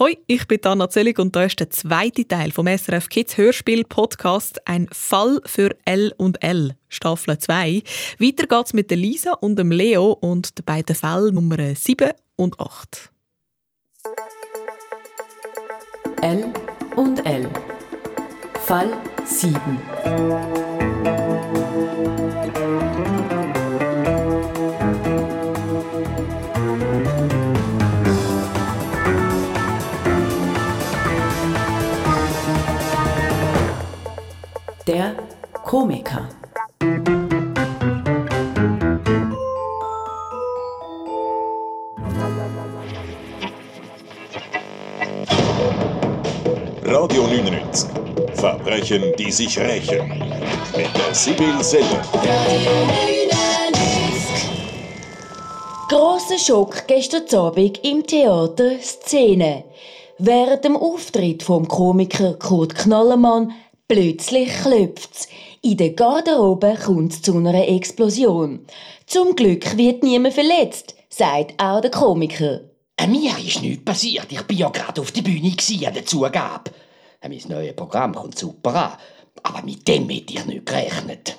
Hoi, ich bin Anna Zellig und da ist der zweite Teil vom SRF Kids Hörspiel Podcast «Ein Fall für L und L», Staffel 2. Weiter geht's mit Lisa und dem Leo und den beiden Fällen Nummer 7 und 8. L und L. Fall 7. Der Komiker. Radio 99. Verbrechen, die sich rächen. Mit der Sibyl Selle. Grosser Schock gestern Abend im Theater Szene. Während dem Auftritt vom Komiker Kurt Knallermann plötzlich klopft's. In der Garderobe kommt es zu einer Explosion. Zum Glück wird niemand verletzt, sagt auch der Komiker. Äh, mir ist nichts passiert. Ich bin ja gerade auf der Bühne an der Zugabe. Äh, Mein neues Programm kommt super an. Aber mit dem hätte ich nicht gerechnet.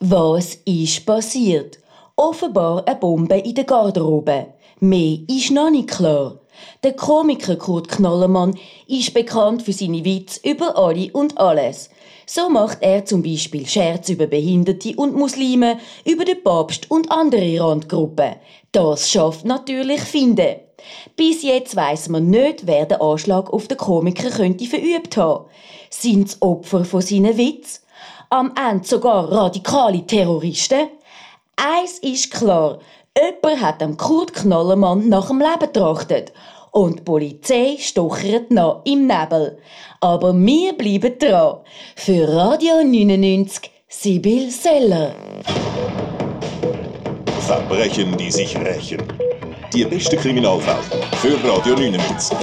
Was ist passiert? Offenbar eine Bombe in der Garderobe. Mehr ist noch nicht klar. Der Komiker Kurt Knallermann ist bekannt für seine Witze über alle und alles. So macht er zum Beispiel Scherz über Behinderte und Muslime, über den Papst und andere Randgruppen. Das schafft natürlich Finde. Bis jetzt weiß man nicht, wer den Anschlag auf den Komiker könnte verübt haben. Es Opfer von seinen Witz? Am Ende sogar radikale Terroristen? Eins ist klar, jemand hat dem Kurt Knallermann nach dem Leben getrachtet. Und die Polizei stochert noch im Nebel. Aber wir bleiben dran. Für Radio 99, Sibyl Seller. Verbrechen, die sich rächen. Die beste Kriminalfälle für Radio 99.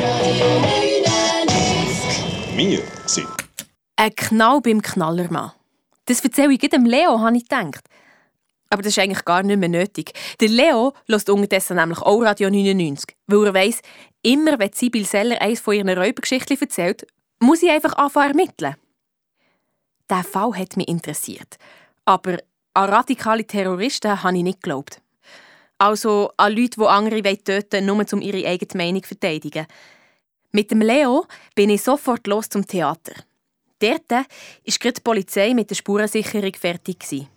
Wir sind Ein Knall beim Knallermann. Das erzähle ich dem Leo, habe ich gedacht. Aber das ist eigentlich gar nicht mehr nötig. Der Leo lässt unterdessen nämlich auch Radio 99, weil er weiss, immer wenn Sibyl Seller eines von ihren Räubergeschichten erzählt, muss ich einfach anfangen ermitteln. Der Fall hat mich interessiert. Aber an radikale Terroristen habe ich nicht geglaubt. Also an Leute, die andere töten wollen, nur um ihre eigene Meinung zu verteidigen. Mit dem Leo bin ich sofort los zum Theater. Dort war die Polizei mit der Spurensicherung fertig. In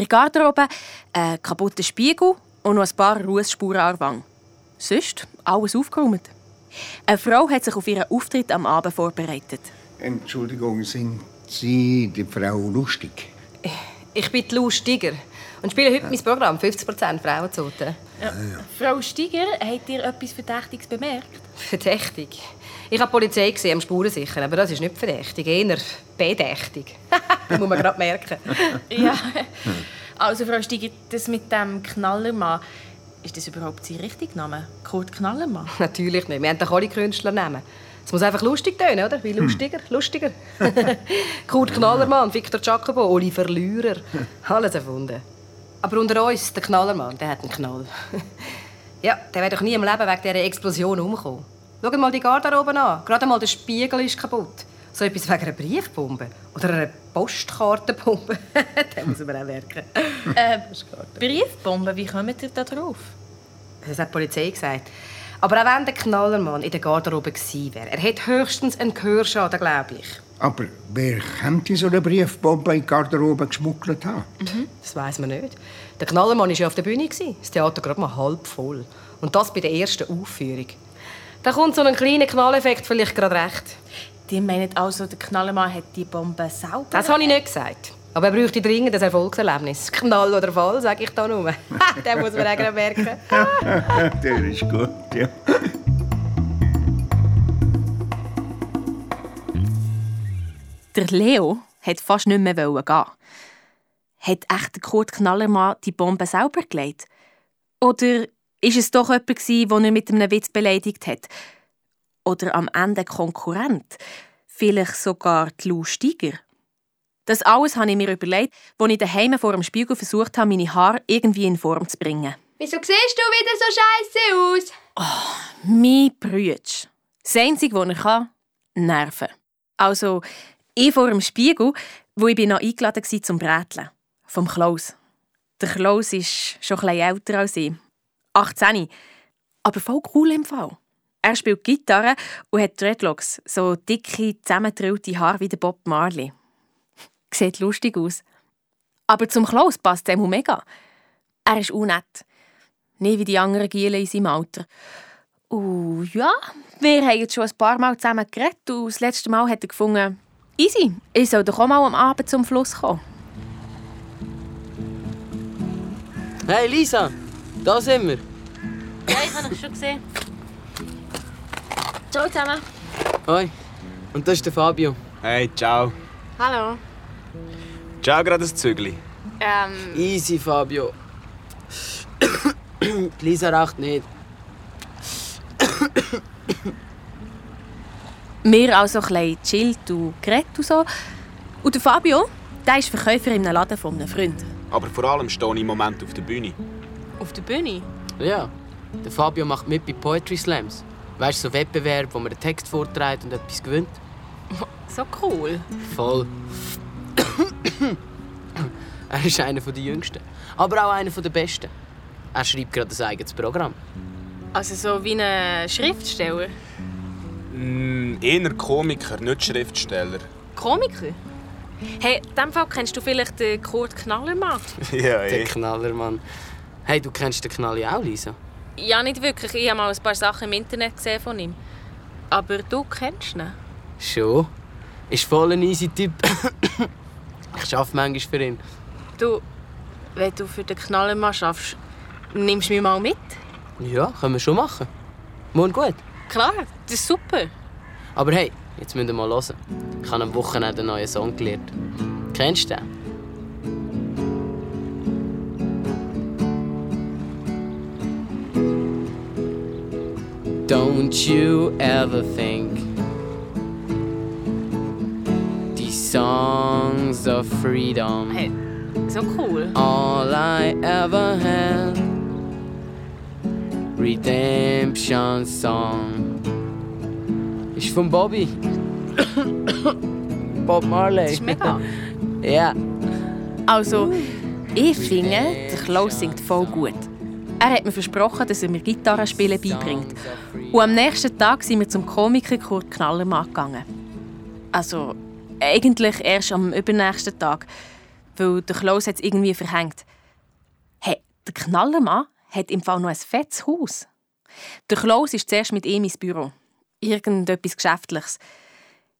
der Garderobe ein kaputter Spiegel und noch ein paar Rußspuren an der Wange. Sonst alles aufgeräumt. Eine Frau hat sich auf ihren Auftritt am Abend vorbereitet. Entschuldigung, sind Sie die Frau Lustig? Ich bin die Lou Stiger und spiele heute mein Programm 50% Frauenzoten. Frau Steiger, habt ihr etwas Verdächtiges bemerkt? Verdächtig. Ich habe die Polizei gesehen am Spurensichern, aber das ist nicht verdächtig, eher bedächtig. das muss man gerade merken. Ja. Also, Frau Steiger, das mit dem Knallermann, ist das überhaupt sein richtiger Name? Kurt Knallermann? Natürlich nicht. Wir haben doch alle Künstlernamen. Es muss einfach lustig tönen, oder? Wie lustiger, lustiger. Kurt Knallermann, Victor Jacobo, Oliver Lührer. Alles erfunden. Aber unter uns, der Knallermann, der hat einen Knall. ja, der wäre doch nie im Leben wegen dieser Explosion umgekommen. Schau mal die Garderobe an. Gerade mal der Spiegel ist kaputt. So etwas wegen einer Briefbombe. Oder einer Postkartenbombe. den muss man auch merken. Äh, Briefbombe, wie kommt ihr da drauf? Das hat die Polizei gesagt. Aber auch wenn der Knallermann in der Garderobe gewesen wäre, er hätte höchstens einen Gehörschaden, glaube ich. Aber wer könnte so eine Briefbombe in die Garderobe geschmuggelt haben? Das weiß man nicht. Der Knallermann war ja auf der Bühne. gewesen. Das Theater gerade mal halb voll. Und das bei der ersten Aufführung. Da kommt so ein kleiner Knalleffekt vielleicht gerade recht. Die meinen also, der Knallermann hat die Bombe sauber... Das habe ich nicht gesagt. Aber er bräuchte dringend ein Erfolgserlebnis. Knall oder Fall, sage ich da nur. Den muss man eigentlich merken. Der ist gut, ja. Der Leo hat fast nicht mehr gehen. Hat echt der Kurt Knallermann die Bombe selber gelegt? Oder ist es doch jemand, gewesen, den er mit einem Witz beleidigt hat? Oder am Ende Konkurrent? Vielleicht sogar die Lou Steiger? Das alles habe ich mir überlegt, als ich daheim vor dem Spiegel versucht habe, meine Haare irgendwie in Form zu bringen. Wieso siehst du wieder so scheiße aus? Mein Brütsch. Das Einzige, was er kann, nerven. Also, ich vor dem Spiegel, wo ich noch eingeladen war zum Bräteln. Vom Klaus. Der Klaus ist schon etwas älter als ich. 18. Aber voll cool im Fall. Er spielt Gitarre und hat Dreadlocks, so dicke, zusammentrillte Haare wie der Bob Marley. Sieht lustig aus. Aber zum Klaus passt er mega. Er ist unnett. Nicht wie die anderen Giele in seinem Alter. Und ja, wir haben jetzt schon ein paar Mal zusammen geredet und das letzte Mal hat er gefunden, easy, ich soll doch auch mal am Abend zum Fluss kommen. Hey Lisa, da sind wir. Ja, ich habe dich schon gesehen. Ciao zusammen. Hoi. Und das ist der Fabio. Hey, ciao. Hallo. Ciao, gerade ein Zügli. Ähm, Easy, Fabio. Die Lisa raucht nicht. wir also ein bisschen chillt und geredet und so. Und der Fabio, der ist Verkäufer in einem Laden von einem Freund. Aber vor allem stehe ich im Moment auf der Bühne. Auf der Bühne? Ja, der Fabio macht mit bei Poetry Slams. Weißt du, so Wettbewerb, wo man einen Text vorträgt und etwas gewinnt? So cool. Voll. er ist einer der Jüngsten. Aber auch einer der Besten. Er schreibt gerade ein eigenes Programm. Also so wie ein Schriftsteller? Mm, eher Komiker, nicht Schriftsteller. Komiker? Hey, in diesem Fall kennst du vielleicht den Kurt Knallermann? ja, Der eh. Knallermann. Hey, du kennst den Knalli auch, Lisa? Ja, nicht wirklich. Ich habe mal ein paar Sachen im Internet gesehen von ihm. Aber du kennst ihn? Schon. Ist voll ein easy Typ. ich arbeite manchmal für ihn. Du, wenn du für den Knallermann schaffst, nimmst du mich mal mit? Ja, können wir schon machen. Morgen gut. Klar, das ist super. Aber hey, jetzt müsst ihr mal hören. Ich habe am Wochenende einen neuen Song gelernt. Kennst du den? Don't you ever think these songs of freedom Hey, so cool. all I ever had Redemption Song ist von Bobby Bob Marley Das ist mega. ja Also, ich finde, der Klaus singt voll gut. Er hat mir versprochen, dass er mir Gitarrenspielen beibringt. Und am nächsten Tag sind wir zum Komiker Kurt Knallermann gegangen. Also, eigentlich erst am übernächsten Tag, weil der Klaus es irgendwie verhängt. Hey, der Knallermann hat im Fall noch ein fettes Haus. Der Klaus ist zuerst mit ihm ins Büro. Irgendetwas Geschäftliches.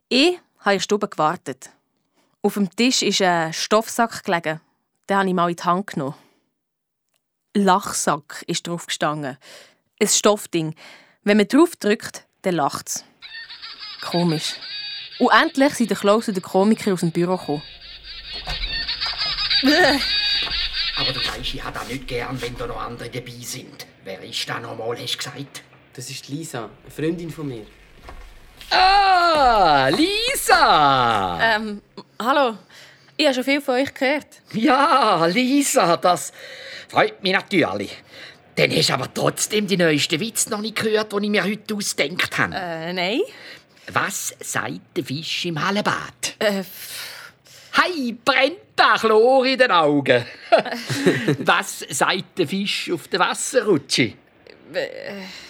Ich habe in der Stube gewartet. Auf dem Tisch ist ein Stoffsack gelegen. Den habe ich mal in die Hand genommen. Lachsack ist drauf gestanden. Ein Stoffding. Wenn man drauf drückt, dann lacht es. Komisch. Und endlich sind der Klaus und der Komiker aus dem Büro gekommen. Aber du weißt, ich habe das nicht gern, wenn da noch andere dabei sind. Wer ist da nochmal, hast du gesagt? das ist Lisa eine Freundin von mir Ah, Lisa! Ähm, hallo. Ich habe schon viel von euch gehört. Ja, Lisa, das freut mich natürlich. Dann hast du aber trotzdem die neuesten Witze noch nicht gehört, die ich mir heute ausgedacht habe. Äh, nein. Was sagt der Fisch im Hallenbad? Äh, Hei, brennt da Chlor in den Augen. Was sagt der Fisch auf der Wasserrutsche?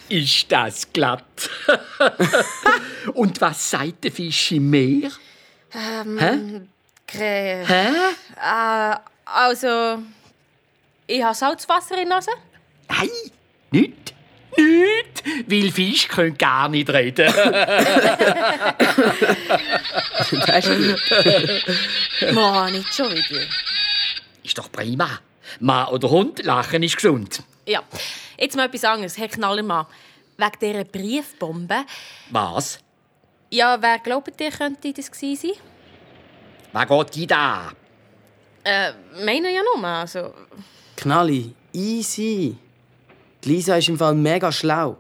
Ist das glatt? Und was sagt der Fisch im Meer? ähm, Hä? Äh, also, ich habe Salzwasser in der Nase. Nein, nicht. Nicht, weil Fisch können gar nicht reden. das ist gut. Mann, nicht schon wieder. ist doch prima. Mann oder Hund, Lachen ist gesund. Ja, jetzt mal etwas anderes, Herr Knallermann. Wegen dieser Briefbombe. Was? Ja, wer glaubt ihr, könnte das gewesen sein? Was geht die da? Äh, meine ja nur, also... Knalli easy Die Lisa ist im Fall mega schlau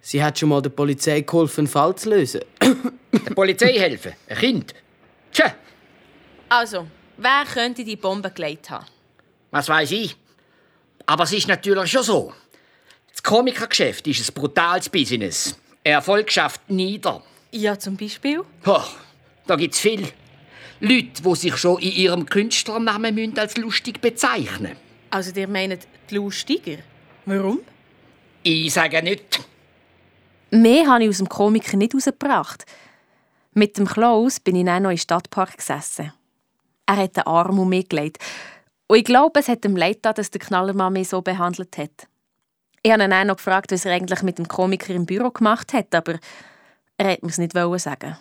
Sie hat schon mal der Polizei geholfen, einen Fall zu lösen. Der Polizei helfen? Ein Kind? Tja, Also, wer könnte die Bombe gelegt haben? was weiß ich. Aber es ist natürlich schon so. Das Komikergeschäft ist ein brutales Business. Erfolgschaft nieder. Ja, zum Beispiel? Oh, da gibt's viel. Leute, die sich schon in ihrem Künstlernamen müssen als lustig bezeichnen Also, ihr meint die Lustiger? Warum? Ich sage nicht. Mehr habe ich aus dem Komiker nicht rausgebracht. Mit dem Klaus bin ich dann noch im Stadtpark gesessen. Er hat den Arm um mich gelegt. Und ich glaube, es hat ihm leid getan, dass der Knallermann mich so behandelt hat. Ich habe ihn dann noch gefragt, was er eigentlich mit dem Komiker im Büro gemacht hat, aber er hat mir es nicht sagen.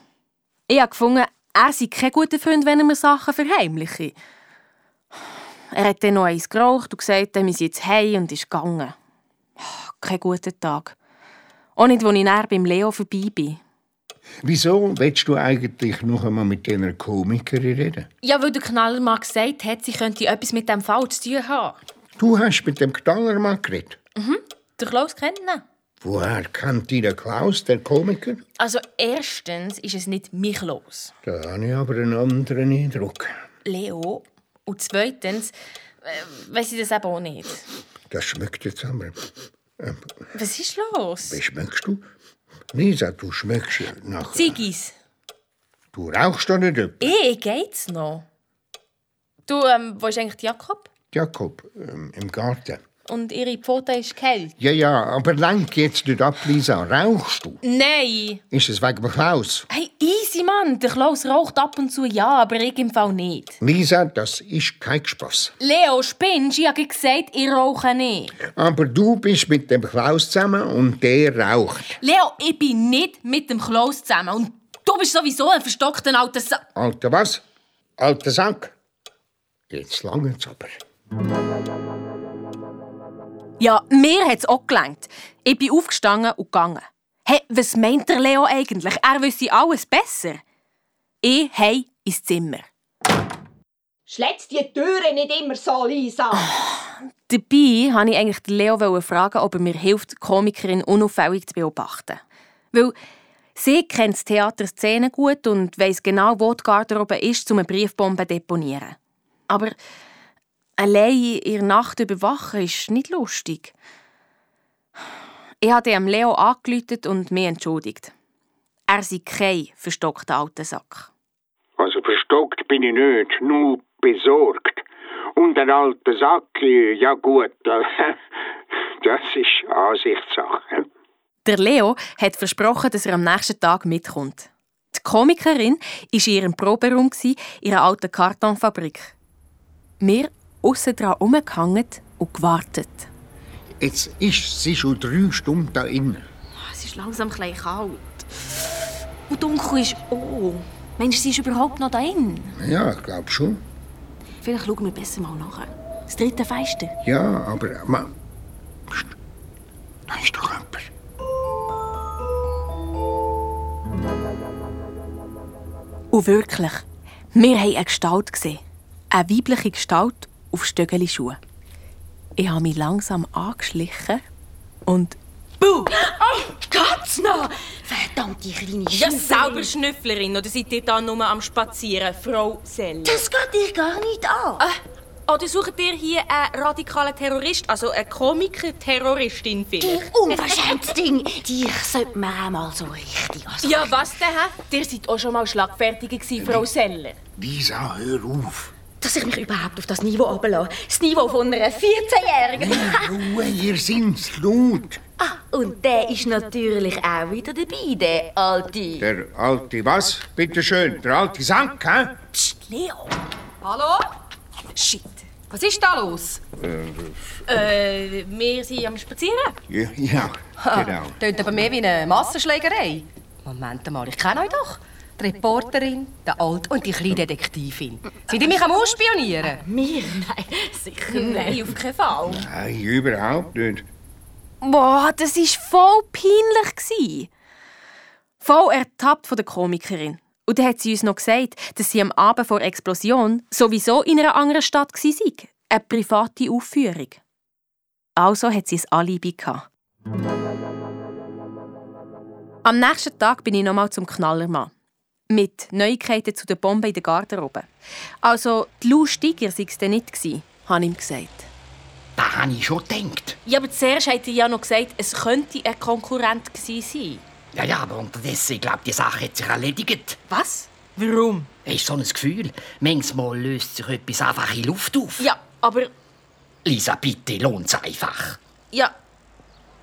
Ich habe gefunden, er sei kein guter Freund, wenn er mir Sachen verheimliche. Er hat dann noch eins geraucht und gesagt, er sei jetzt heim und ist gegangen. Kein guter Tag. Auch nicht, als ich näher beim Leo vorbei bin. Wieso willst du eigentlich noch einmal mit dieser Komikerin reden? Ja, weil der Knallermann gesagt hat, sie könnte etwas mit dem Fall zu tun haben. Du hast mit dem Knallermann geredet. Mhm. Der Klaus kennt ihn. Woher kennt dich der Klaus, der Komiker? Also erstens ist es nicht mich los. Da habe ich aber einen anderen Eindruck. Leo. Und zweitens äh, weiß ich das eben auch nicht. Das schmeckt jetzt aber. Ähm, Was ist los? wie schmeckst du? Lisa, du schmeckst nach... Ziggis. Du rauchst doch nicht etwa. Eh, geht's noch? Du, ähm, wo ist eigentlich Jakob? Jakob, ähm, im Garten. Und ihre Pfote ist kalt? Ja, ja, aber lenk jetzt nicht ab, Lisa. Rauchst du? Nein. Ist es wegen dem Klaus? Hey, easy, Mann. Der Klaus raucht ab und zu ja, aber ich im Fall nicht. Lisa, das ist kein Spass. Leo, spinnst? Ich habe gesagt, ich rauche nicht. Aber du bist mit dem Klaus zusammen und der raucht. Leo, ich bin nicht mit dem Klaus zusammen. Und du bist sowieso ein verstockter alter Sa Alter was? Alter Sack? Jetzt langt's aber. Ja, mir hat es auch gelangt. Ich bin aufgestanden und gegangen. Hey, was meint der Leo eigentlich? Er wüsste alles besser. Ich hei ins Zimmer. Schlitz die Türe nicht immer so, Lisa. Dabei wollte ich eigentlich den Leo fragen, ob er mir hilft, die Komikerin unauffällig zu beobachten. Weil sie kennt das Theaterszene gut und weiss genau, wo die Garderobe ist, um eine Briefbombe zu deponieren. Aber allein in der Nacht überwachen ist nicht lustig. Ich habe dem Leo angerufen und mich entschuldigt. Er sei kein verstockter alter Sack. Also verstockt bin ich nicht, nur besorgt. Und ein alter Sack, ja gut, äh, das ist Ansichtssache. Der Leo hat versprochen, dass er am nächsten Tag mitkommt. Die Komikerin war in ihrem Proberaum in ihrer alten Kartonfabrik. Wir aussen dran umgehangen und gewartet. Jetzt ist sie schon drei Stunden da innen. Es ist langsam ein kalt. Und dunkel ist auch. Meinst du, sie ist überhaupt noch da drin? Ja, ich glaube schon. Vielleicht schauen wir besser mal nachher. Das dritte Fenster. Ja, aber... Ma, Psst. da ist doch jemand. Und wirklich, wir haben eine Gestalt gesehen. Eine weibliche Gestalt auf Stöckeli-Schuhen. Ich habe mich langsam angeschlichen und Buh! Oh, geht's noch? Verdammte kleine Ja, Schnüfflerin. selber Schnüfflerin, oder seid ihr da nur am Spazieren, Frau Seller? Das geht dich gar nicht an. Oder sucht ihr hier einen radikalen Terrorist, also eine Komiker-Terroristin Du vielleicht? unverschämtes Ding. Dich sollte man auch mal so richtig anschauen. Ja, was denn? Ihr seid auch schon mal schlagfertig gewesen, Frau Seller. Lisa, hör auf. Dass ich mich überhaupt auf das Niveau runterlasse. Das Niveau von einer 14-Jährigen. Ruhe, ihr seid laut. ah, und der ist natürlich auch wieder dabei, der Alte. Der alte was? Bitte schön, der alte Sack, hä? Psst, Leo. Hallo? Shit. Was ist da los? Äh, wir sind am Spazieren. Ja, ja genau. Tönt aber mehr wie eine Massenschlägerei. Moment mal, ich kenne euch doch. Die Reporterin, der Alt und die kleine Detektivin. Sind die mich am Ausspionieren? Mir? Nein, sicher Nein, auf keinen Fall. Nein, überhaupt nicht. Boah, das war voll peinlich. gsi. Voll ertappt von der Komikerin. Und dann hat sie uns noch gesagt, dass sie am Abend vor der Explosion sowieso in einer anderen Stadt war. Eine private Aufführung. Also hat sie ein Alibi gehabt. Am nächsten Tag bin ich nochmal zum Knallermann. Mit Neuigkeiten zu der Bombe in der Garderobe. Also, die Lou Steiger sei es nicht gewesen, habe ich ihm gesagt. Da habe ich schon gedacht. Ja, aber zuerst hat er ja noch gesagt, es könnte ein Konkurrent gewesen sein. Ja, ja, aber unterdessen, ich glaube, die Sache hat sich erledigt. Was? Warum? Es ist so ein Gefühl. Manchmal löst sich etwas einfach in Luft auf. Ja, aber... Lisa, bitte, lohnt's einfach. Ja,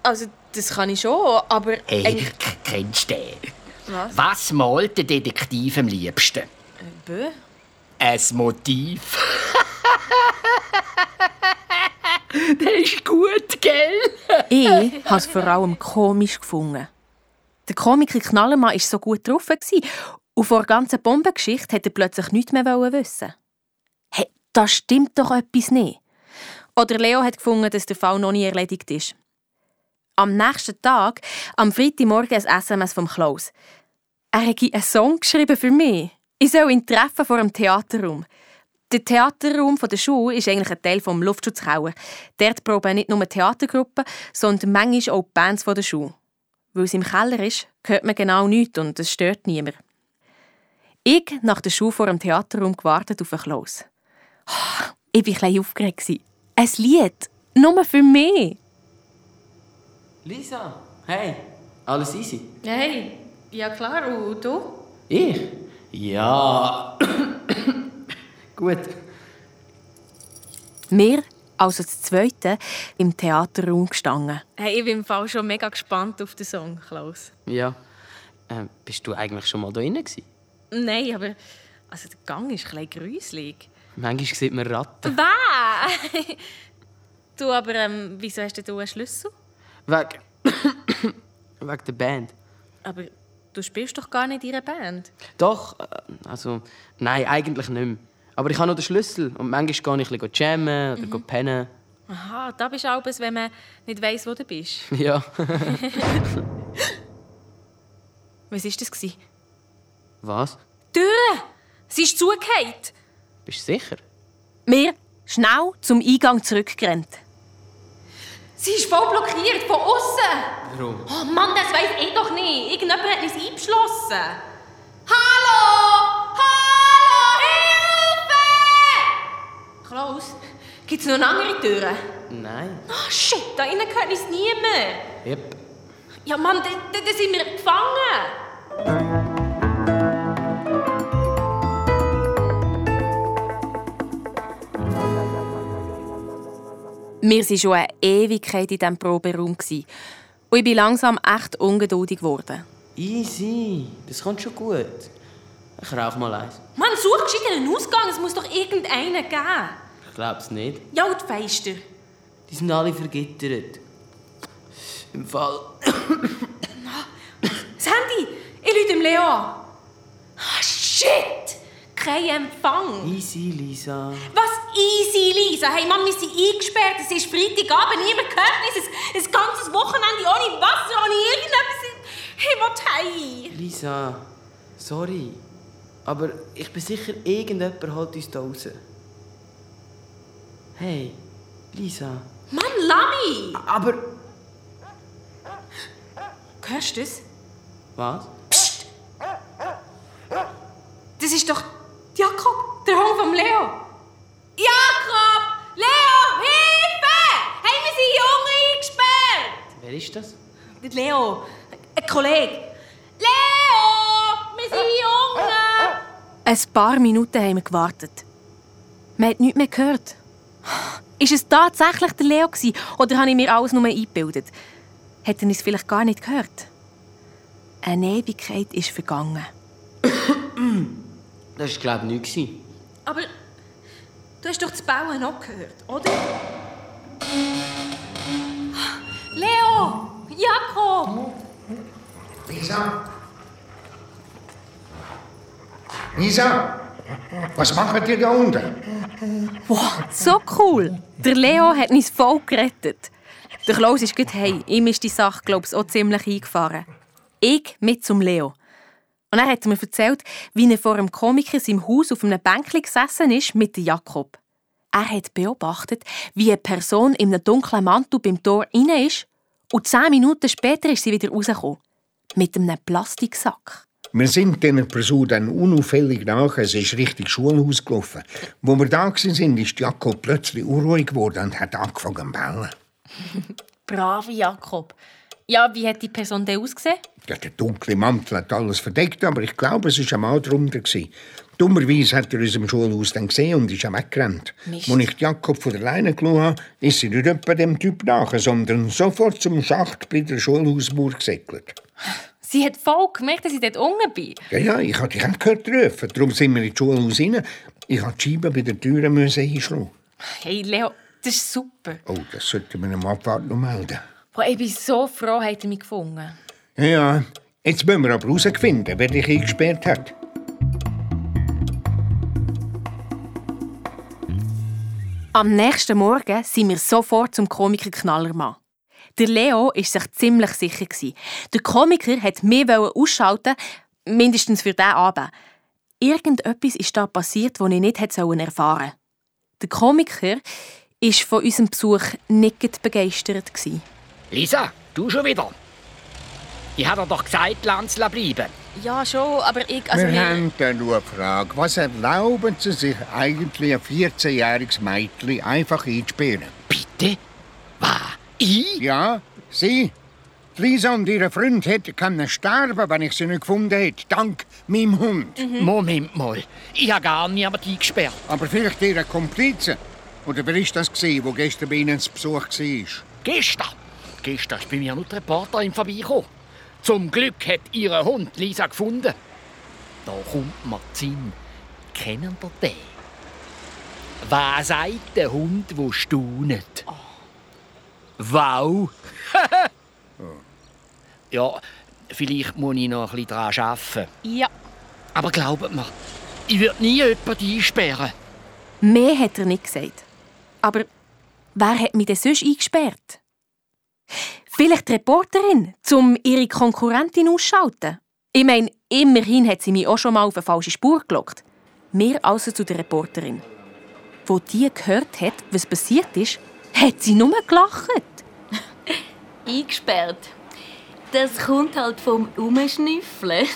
also das kann ich schon, aber... Hey, kennst du den? Was? Was malt der Detektiv am liebsten? Bö? Ein Motiv. Der ist gut, gell? Ich habe es vor allem komisch gefunden. Der Komiker Knallermann war so gut drauf. Und vor der ganzen Bombengeschichte hat er plötzlich nichts mehr wissen. Hey, da stimmt doch etwas nicht. Oder Leo hat gefunden, dass der Fall noch nie erledigt ist. Am nächsten Tag, am Freitagmorgen, ein SMS vom Klaus. Er hat einen Song geschrieben für mich. Ich soll ihn treffen vor dem Theaterraum. Der Theaterraum der Schule ist eigentlich ein Teil des Luftschutzkeller. Dort proben nicht nur Theatergruppen, sondern manchmal auch die Bands der Schule. Weil es im Keller ist, hört man genau nichts und es stört niemand. Ich nach der Schule vor dem Theaterraum gewartet auf Klaus. Ah, Ich war ein bisschen aufgeregt. Ein Lied. Nur für mich. Lisa, hey, alles easy? Hey, ja klar. Und du? Ich? Ja. Gut. Wir, also das Zweite, im Theaterraum gestanden. Hey, ich bin im Fall schon mega gespannt auf den Song, Klaus. Ja. Ähm, bist du eigentlich schon mal da drin? Nein, aber also der Gang ist ein bisschen gruselig. Manchmal sieht man Ratten. Bäh! du, aber ähm, wieso hast du einen Schlüssel? Wegen. Wegen der Band. Aber du spielst doch gar nicht in einer Band. Doch, äh, also. Nein, eigentlich nicht mehr. Aber ich habe noch den Schlüssel. Und manchmal gehe ich ein bisschen jammen oder Mhm. pennen. Aha, da bist du auch, wenn man nicht weiss, wo du bist. Ja. Was war das? gewesen? Was? Die Tür! Sie ist zugefallen. Bist du sicher? Wir schnell zum Eingang zurückgerannt. Sie ist voll blockiert, von außen. Warum? Oh Mann, das weiß ich doch nicht. Irgendjemand hat uns eingeschlossen. Hallo! Hallo! Hilfe! Klaus, gibt es noch eine andere Tür? Nein. Ah, shit, da innen gehört uns niemand. Yep. Ja, Mann, da, da, da sind wir gefangen. Wir waren schon eine Ewigkeit in diesem Proberaum. Und ich bin langsam echt ungeduldig geworden. Easy. Das kommt schon gut. Ich rauche mal eins. Mann, such gescheit einen Ausgang. Es muss doch irgendeinen geben. Ich glaub's nicht. Ja, und die Feister. Die sind alle vergittert. Im Fall. Das Handy! Ich rufe dem Leo an. Ah, shit! Kein Empfang. Easy, Lisa. Was easy, Lisa? Hey Mann, wir sind eingesperrt. Es ist Freitagabend. Niemand hört uns. Ein, ein ganzes Wochenende ohne Wasser, ohne irgendetwas. Hey, was hey? Lisa, sorry. Aber ich bin sicher, irgendjemand holt uns da raus. Hey, Lisa. Mann, Lami! Aber. Hörst du das? Was? Das ist doch Jakob, der Hund vom Leo. Jakob! Leo, Hilfe! Hey, wir sind Jungen eingesperrt! Wer ist das? Der Leo, ein Kollege. Leo! Wir sind Jungen! Ein paar Minuten haben wir gewartet. Man hat nichts mehr gehört. Ist es tatsächlich der Leo gewesen, oder habe ich mir alles nur eingebildet? Hat er uns vielleicht gar nicht gehört? Eine Ewigkeit ist vergangen. Das war, glaube ich, nichts. Aber du hast doch das Bauen auch gehört, oder? Leo! Jakob! Lisa? Lisa? Was macht ihr da unten? Wow, so cool! Der Leo hat uns voll gerettet. Der Klaus ist gut heim. Ihm ist die Sache, glaube ich, auch ziemlich eingefahren. Ich mit zum Leo. Und er hat mir erzählt, wie er vor einem Komiker in seinem Haus auf einem Bänkchen gesessen ist mit Jakob. Er hat beobachtet, wie eine Person in einem dunklen Mantel beim Tor rein ist und zehn Minuten später ist sie wieder rausgekommen. Mit einem Plastiksack. Wir sind dieser Person dann unauffällig nach. Es ist richtig Schulhaus gelaufen. Wo wir da waren, ist Jakob plötzlich unruhig geworden und hat angefangen zu bellen. Brave Jakob. Ja, wie hat die Person denn ausgesehen? Ja, der dunkle Mantel hat alles verdeckt, aber ich glaube, es war ein Mann drunter. gewesen. Dummerweise hat er uns im Schulhaus dann gesehen und ist weggerannt. Mist. Als ich Jakob von der Leine geschaut habe, ist sie nicht etwa dem Typ nach, sondern sofort zum Schacht bei der Schulhausmauer gesegelt. Sie hat voll gemerkt, dass ich dort unten bin. Ja, ja, ich habe dich auch gehört rufen. Darum sind wir in das Schulhaus rein. Ich musste die Scheibe bei der Tür einschlagen. Hey, Leo, das ist super. Oh, das sollte man im Abfahrt noch melden. Boah, ich bin so froh, habt ihr mich gefunden. Ja, ja. Jetzt müssen wir aber herausfinden, wer dich eingesperrt hat. Am nächsten Morgen sind wir sofort zum Komiker Knallermann. Der Leo war sich ziemlich sicher. Der Komiker wollte mich ausschalten, mindestens für diesen Abend. Irgendetwas ist da passiert, das ich nicht hätte erfahren sollen. Der Komiker war von unserem Besuch nicht begeistert. gewesen. Lisa, du schon wieder? Ich habe dir doch gesagt, Lanz bleiben. Ja, schon, aber ich... Also wir wir- haben da nur eine Frage. Was erlauben Sie sich eigentlich, ein 14-jähriges Mädchen einfach einzusperren? Bitte? Was? Ich? Ja, Sie. Lisa und ihre Freund hätten können sterben, wenn ich sie nicht gefunden hätte. Dank meinem Hund. Mhm. Moment mal. Ich habe gar niemanden eingesperrt. Aber vielleicht ihre Komplizen. Oder wer ist das, wo gestern bei Ihnen zu Besuch war? Gestern? Gestern ist bei mir nur die Reporterin vorbeigekommen. Zum Glück hat ihr Hund Lisa gefunden. Da kommt mir Sinn. Kennen ihr den? Was sagt der Hund, der staunet? Wow! ja, vielleicht muss ich noch ein bisschen daran arbeiten. Ja. Aber glaubt mir, ich würde nie jemanden einsperren. Mehr hat er nicht gesagt. Aber wer hat mich denn sonst eingesperrt? Vielleicht die Reporterin, um ihre Konkurrentin auszuschalten. Ich meine, immerhin hat sie mich auch schon mal auf eine falsche Spur gelockt. Mehr also zu der Reporterin. Wo die gehört hat, was passiert ist, hat sie nur gelacht. Eingesperrt. Das kommt halt vom Umschnüffeln.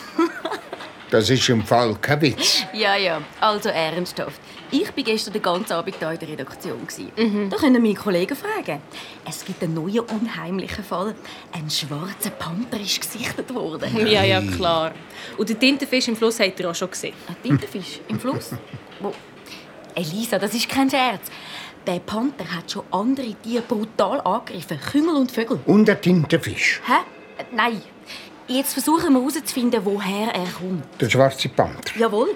Das ist im Fall kein Witz. ja, ja, also ernsthaft. Ich war gestern den ganzen Abend hier in der Redaktion. gewesen. Da können meine Kollegen fragen. Es gibt einen neuen unheimlichen Fall. Ein schwarzer Panther ist gesichtet worden. Ja, ja, klar. Und den Tintenfisch im Fluss habt ihr auch schon gesehen. Ein Tintenfisch im Fluss? Wo? Elisa, das ist kein Scherz. Der Panther hat schon andere Tiere brutal angegriffen. Kümmel und Vögel. Und ein Tintenfisch. Hä? Nein. Jetzt versuchen wir herauszufinden, woher er kommt. Der schwarze Panther. Jawohl.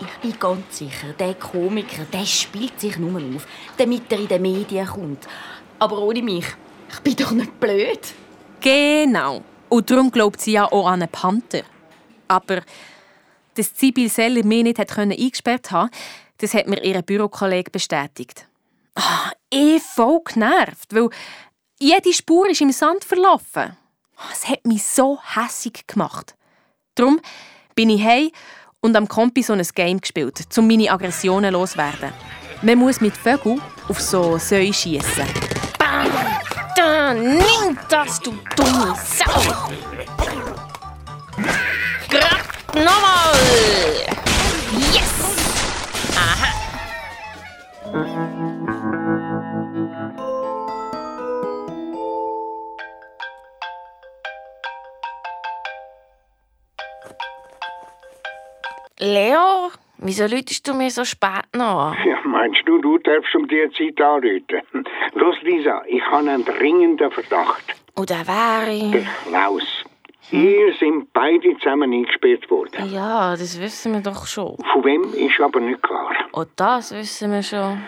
Ich bin ganz sicher, der Komiker, der spielt sich nur auf, damit er in den Medien kommt. Aber ohne mich. Ich bin doch nicht blöd. Genau. Und darum glaubt sie ja auch an einen Panther. Aber dass Sibyl Seller mich nicht hat eingesperrt haben, das hat mir ihr Bürokollege bestätigt. Ah, ich voll genervt, weil jede Spur ist im Sand verlaufen. Es hat mich so hässig gemacht. Darum bin ich heim und am Kompi so ein Game gespielt, um meine Aggressionen loszuwerden. Man muss mit Vögeln auf so Säue schiessen. Bam! Da, nimm das, du dumme Sau! Grad nochmal! Yes! Aha! Leo, wieso läutest du mir so spät noch? Ja, meinst du, du darfst um diese Zeit anrufen? Los, Lisa, ich habe einen dringenden Verdacht. Und der wäre... Der Klaus. Ihr sind beide zusammen eingesperrt worden. Ja, das wissen wir doch schon. Von wem ist aber nicht klar. Und das wissen wir schon.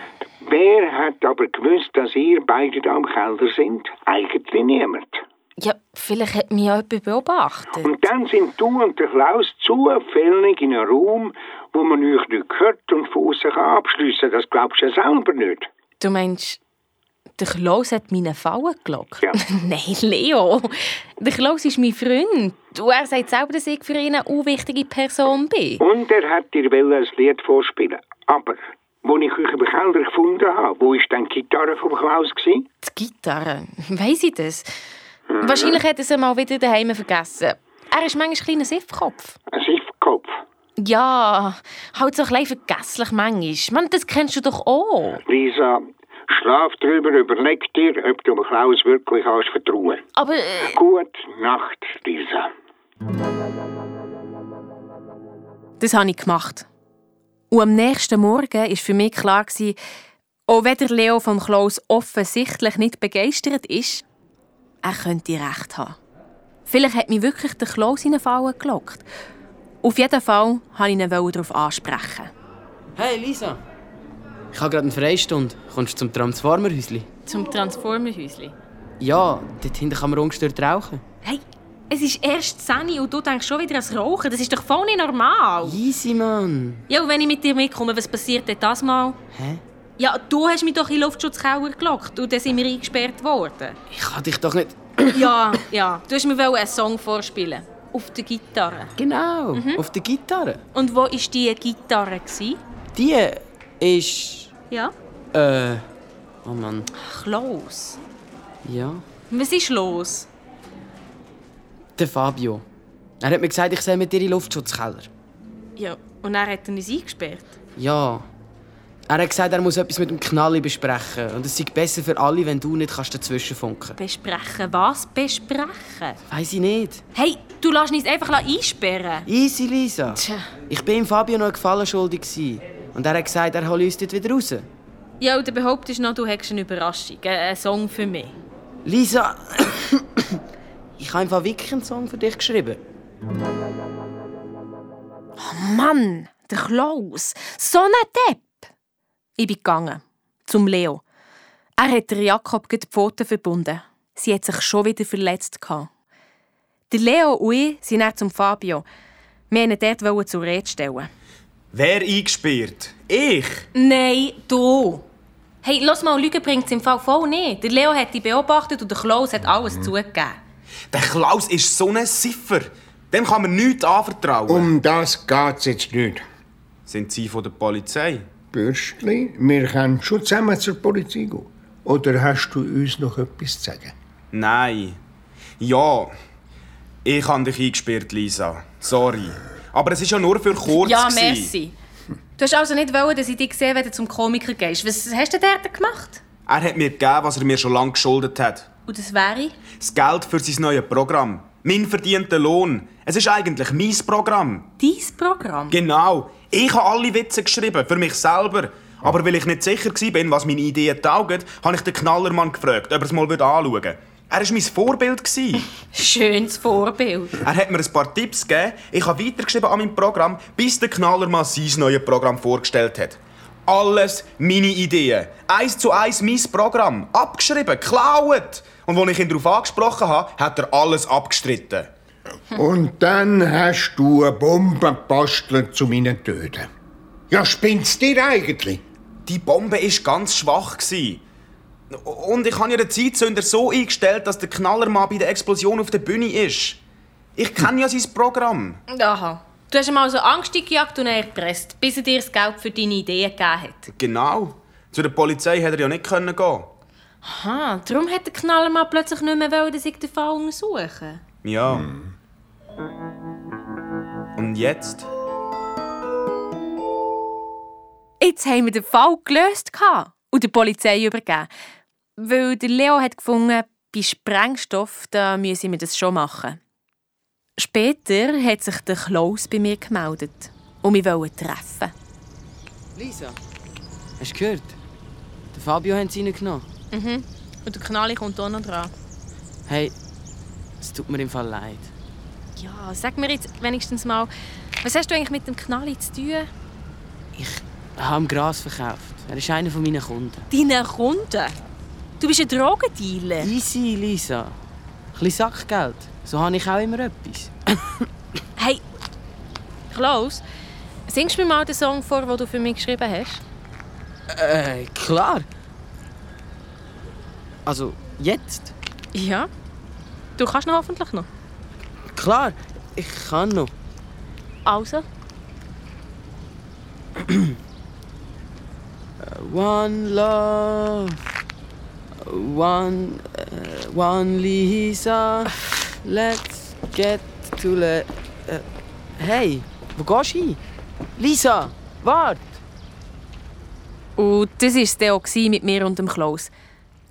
Wer hat aber gewusst, dass ihr beide da im Keller sind? Eigentlich niemand. Ja, vielleicht hat mich ja jemand beobachtet. Und dann sind du und der Klaus zufällig in einem Raum, wo man euch nicht hört und von außen kann abschliessen Das glaubst du ja selber nicht. Du meinst, der Klaus hat meine Fallen gelockt? Ja. Nein, Leo. Der Klaus ist mein Freund. Und er sagt selber, dass ich für ihn eine unwichtige Person bin. Und er hat dir ein Lied vorspielen. Aber, wo ich euch im Keller gefunden habe, wo ist denn die Gitarre vom Klaus? Die Gitarre? Weiss ich das? Wahrscheinlich hat er sie mal wieder daheim vergessen. Er ist manchmal ein kleiner Siffkopf. Ein Siffkopf. Ja, halt so ein bisschen vergesslich manchmal. Mann, das kennst du doch auch. Lisa, Schlaf drüber, überleg dir, ob du Klaus wirklich kannst vertrauen Aber. Äh... Gute Nacht, Lisa. Das habe ich gemacht. Und am nächsten Morgen war für mich klar, auch wenn der Leo von Klaus offensichtlich nicht begeistert ist, er könnte recht haben. Vielleicht hat mich wirklich der Klaus in eine Falle gelockt. Auf jeden Fall wollte ich ihn darauf ansprechen. Hey Lisa, ich habe gerade eine Freistunde. Kommst du zum Transformerhäusli? Zum Transformerhäusli? Ja, dort hinten kann man ungestört rauchen. Hey, es ist erst 10 und du denkst schon wieder ans Rauchen. Das ist doch voll nicht normal. Easy, Mann. Ja, und wenn ich mit dir mitkomme, was passiert denn das mal? Hä? Ja, du hast mich doch in den Luftschutzkeller gelockt und dann sind wir eingesperrt worden. Ich kann dich doch nicht... ja, ja. Du hast mir einen Song vorspielen. Auf der Gitarre. Genau, mhm. auf der Gitarre. Und wo war diese Gitarre? Die ist... Ja? Äh... Oh Mann. Ach, los. Ja? Was ist los? Der Fabio. Er hat mir gesagt, ich soll mit dir in den Luftschutzkeller. Ja, und er hat uns eingesperrt? Ja. Er hat gesagt, er muss etwas mit dem Knalli besprechen. Und es sei besser für alle, wenn du nicht kannst dazwischen funken Besprechen? Was besprechen? Weiß ich nicht. Hey, du lässt uns einfach einsperren. Easy, Lisa. Tja. Ich bin Fabio noch einen Gefallen schuldig. Und er hat gesagt, er hole uns dort wieder raus. Ja, und du behauptest noch, du hättest eine Überraschung. Einen Song für mich. Lisa, ich habe einfach wirklich einen Song für dich geschrieben. Oh Mann, der Klaus. So ein Depp. Ich bin gegangen. Zum Leo. Er hat der Jakob die Pfoten verbunden. Sie hat sich schon wieder verletzt. Der Leo und ich sind dann zum Fabio. Wir wollten ihn dort zur Rede stellen. Wer eingesperrt? Ich? Nein, du. Hey, lass mal, Lügen bringt es im Fall voll nicht. Der Leo hat dich beobachtet und der Klaus hat alles mhm. zugegeben. Der Klaus ist so ein Siffer. Dem kann man nichts anvertrauen. Um das geht's jetzt nicht. Sind Sie von der Polizei? Bürstli, wir können schon zusammen zur Polizei gehen. Oder hast du uns noch etwas zu sagen? Nein. Ja. Ich habe dich eingesperrt, Lisa. Sorry. Aber es ist ja nur für kurz. Ja, merci. Du hast also nicht wollen, dass ich dich sehe, wenn du zum Komiker gehst. Was hast du dort gemacht? Er hat mir gegeben, was er mir schon lange geschuldet hat. Und das wäre? Das Geld für sein neues Programm. Mein verdienter Lohn. Es ist eigentlich mein Programm. Dein Programm? Genau. Ich habe alle Witze geschrieben, für mich selber. Aber weil ich nicht sicher war, was meine Ideen taugen, habe ich den Knallermann gefragt, ob er es mal anschauen würde. Er war mein Vorbild. Schönes Vorbild. Er hat mir ein paar Tipps gegeben. Ich habe weitergeschrieben an meinem Programm, bis der Knallermann sein neues Programm vorgestellt hat. Alles meine Ideen. Eins zu eins mein Programm. Abgeschrieben, geklaut. Und als ich ihn darauf angesprochen habe, hat er alles abgestritten. Und dann hast du eine Bombe gebastelt zu meinen Töten. Ja, spinnst dir eigentlich? Die Bombe war ganz schwach. Und ich habe ja den Zeitzünder so eingestellt, dass der Knallermann bei der Explosion auf der Bühne ist. Ich kenne ja sein Programm. Aha. Du hast ihm also Angst gejagt und erpresst, bis er dir das Geld für deine Ideen gegeben hat. Genau. Zu der Polizei hätte er ja nicht gehen können. Aha, darum hat der Knallermann plötzlich nicht mehr wollen, dass ich den Fall untersuchen Ja. Hm. Und jetzt? Jetzt haben wir den Fall gelöst und der Polizei übergeben. Weil der Leo hat gefunden, bei Sprengstoff da müsse wir das schon machen. Später hat sich der Klaus bei mir gemeldet und wir wollen treffen. Lisa, hast du gehört? Der Fabio hat sie reingenommen. Mhm. Und der Knalli kommt auch noch dran. Hey, es tut mir im Fall leid. Ja, sag mir jetzt wenigstens mal, was hast du eigentlich mit dem Knalli zu tun? Ich habe ihm Gras verkauft. Er ist einer meiner Kunden. Deine Kunden? Du bist ein Drogendealer. Easy, Lisa. Ein bisschen Sackgeld. So habe ich auch immer etwas. hey, Klaus, singst du mir mal den Song vor, den du für mich geschrieben hast? Äh, klar. Also, jetzt? Ja. Du kannst noch hoffentlich noch. Klar, ich kann noch. Also? one love, one, uh, one Lisa. Let's get to the. Uh, hey, wo gehst du hin? Lisa, wart! Und das war es dann auch mit mir und dem Klaus.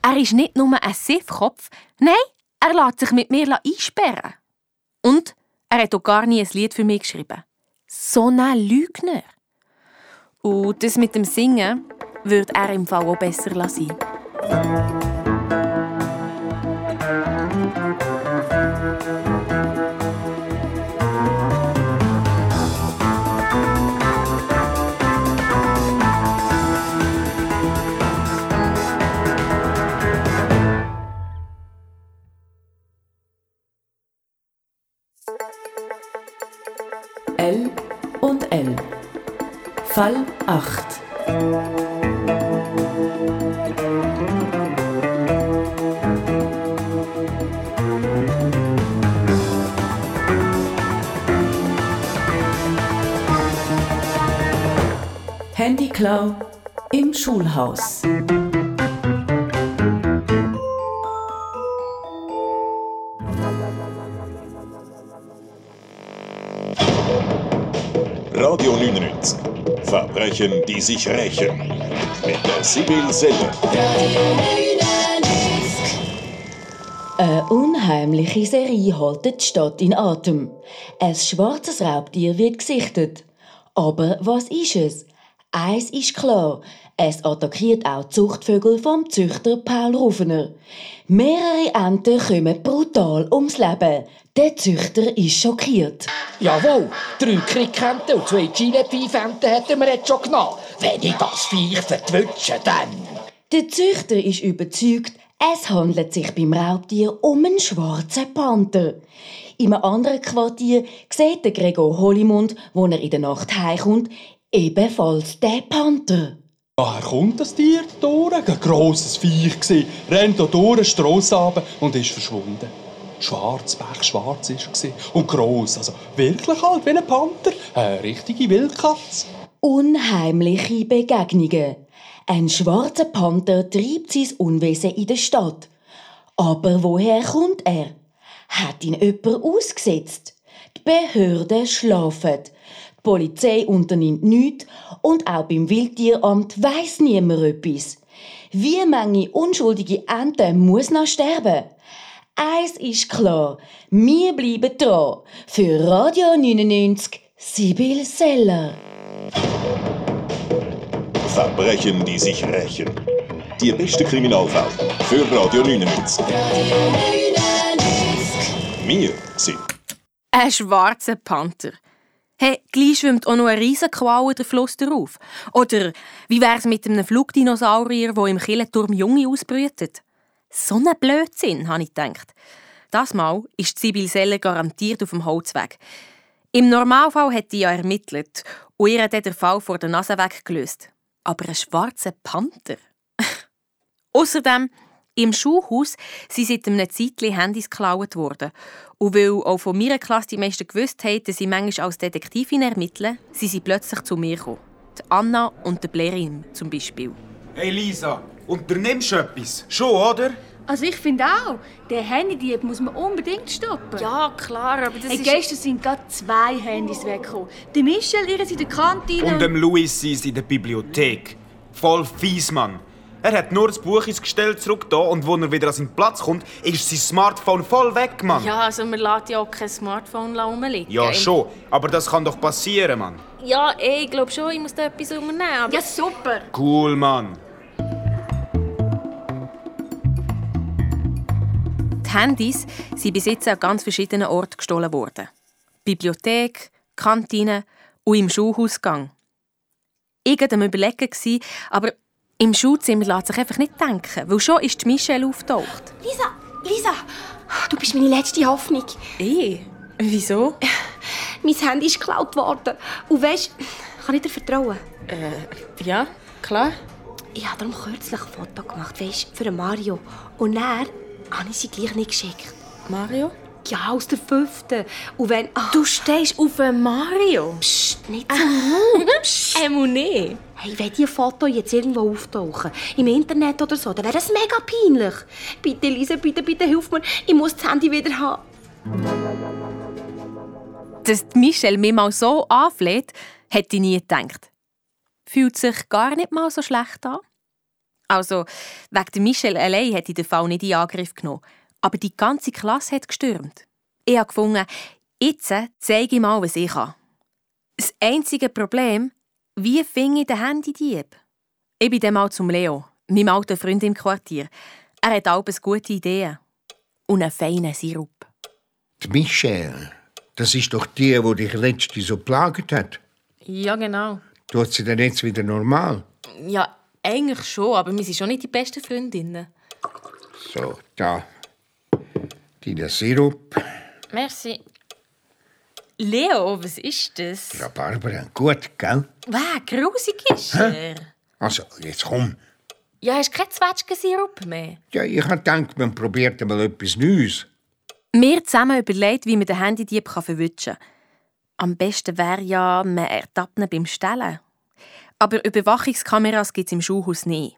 Er ist nicht nur ein Siffkopf, nein, er lässt sich mit mir einsperren. Und er hat auch gar nie ein Lied für mich geschrieben. So ein Lügner. Und das mit dem Singen würde er im Fall auch besser sein. Fall 8. Handyklau im Schulhaus. Verbrechen, die sich rächen. Mit der Sibyl Selle. Eine unheimliche Serie hält die Stadt in Atem. Ein schwarzes Raubtier wird gesichtet. Aber was ist es? Eins ist klar, es attackiert auch die Zuchtvögel vom Züchter Paul Rufener. Mehrere Enten kommen brutal ums Leben. Der Züchter ist schockiert. Jawohl, drei Krickenten und zwei Chile-Pfeifenten hätten wir jetzt schon genommen. Wenn ich das Viech vertwitsche, dann... Der Züchter ist überzeugt, es handelt sich beim Raubtier um einen schwarzen Panther. In einem anderen Quartier sieht der Gregor Hollimund, wo er in der Nacht heimkommt, ebenfalls den Panther. Woher kommt das Tier durch? Ein grosses Viech gsi, rennt hier durch die Strasse runter und ist verschwunden. Schwarz, schwarz ist gsi und gross, also wirklich halt wie ein Panther, eine richtige Wildkatze. Unheimliche Begegnungen. Ein schwarzer Panther treibt sein Unwesen in der Stadt. Aber woher kommt er? Hat ihn jemand ausgesetzt? Die Behörden schlafen. Die Polizei unternimmt nichts und auch beim Wildtieramt weiss niemand etwas. Wie mange unschuldige Enten muss noch sterben? Eins ist klar, wir bleiben dran. Für Radio 99, Sibyl Seller. Verbrechen, die sich rächen. Die beste Kriminalfälle für Radio 99. Wir sind Ein schwarzer Panther. Hey, gleich schwimmt auch noch ein Riesenqual der Fluss darauf. Oder wie wär's mit einem Flugdinosaurier, der im Killenturm Junge ausbrütet? So ein Blödsinn, habe ich gedacht. Das Mal ist Sibyl Seller garantiert auf dem Holzweg. Im Normalfall hat die ja ermittelt und ihr hat den Fall vor der Nase weggelöst. Aber ein schwarzer Panther? Außerdem, im Schulhaus sind seit einem Zeitchen Handys geklaut worden. Und weil auch von meiner Klasse die meisten gewusst haben, dass ich manchmal als Detektivin ermittle, sind sie plötzlich zu mir gekommen. Die Anna und der Blerim zum Beispiel. Hey Lisa, unternimmst du etwas? Schon, oder? Also ich finde auch, den Handydieb muss man unbedingt stoppen. Ja, klar, aber das hey, ist... Gestern sind gerade zwei Handys weggekommen. Die Michelle, ihre in der Kantine Und dem Louis sie in der Bibliothek. Voll fies, Mann. Er hat nur das Buch ins Gestell zurück da und wo er wieder an seinen Platz kommt, ist sein Smartphone voll weg, Mann. Ja, also man lässt ja auch kein Smartphone rumliegen. Ja, schon. Aber das kann doch passieren, Mann. Ja, ey, ich glaube schon, ich muss da etwas unternehmen. Aber... Ja, super. Cool, Mann. Die Handys sind bis jetzt an ganz verschiedenen Orten gestohlen worden. Bibliothek, Kantine und im Schulhausgang. Ich war am Überlegen, aber im Schulzimmer lässt sich einfach nicht denken, weil schon ist die Michelle auftaucht. Lisa, Lisa, du bist meine letzte Hoffnung. Ich? Wieso? Mein Handy ist geklaut worden. Und weißt, kann ich dir vertrauen? Äh, ja, klar. Ich habe darum kürzlich ein Foto gemacht, weißt, für Mario. Und er habe ich sie gleich nicht geschickt. Mario? Ja, aus der fünften. Und wenn... Ah, Du stehst auf einen Mario? Psst, nicht so laut. Psst. Einmal nicht. Hey, wenn diese Fotos jetzt irgendwo auftauchen, im Internet oder so, dann wäre das mega peinlich. Bitte, Lisa, bitte, bitte, hilf mir. Ich muss das Handy wieder haben. Dass die Michelle mich mal so anfleht, hätte ich nie gedacht. fühlt sich gar nicht mal so schlecht an. Also, wegen der Michelle allein hätte ich den Fall nicht in Angriff genommen. Aber die ganze Klasse hat gestürmt. Ich habe gefunden, jetzt zeige ich mal, was ich kann. Das einzige Problem, wie finde ich den Handydieb? Ich bin dann mal zum Leo, meinem alten Freund im Quartier. Er hat alles gute Ideen. Und einen feinen Sirup. Die Michelle, das ist doch die, die dich letzte so plagt hat. Ja, genau. Tut sie denn jetzt wieder normal? Ja, eigentlich schon, aber wir sind schon nicht die besten Freundinnen. So, da. Dein Sirup. Merci. Leo, was ist das? Ja, Barbara, gut, gell? Wow, grusig ist er. Also, jetzt komm. Ja, hast du keinen Zwetschgensirup mehr? Ja, ich habe gedacht, man probiert mal etwas Neues. Wir zusammen überlegt, wie man den Handydieb verwutschen kann. Am besten wäre ja, man ertappt ihn beim Stellen. Aber Überwachungskameras gibt es im Schulhaus nicht.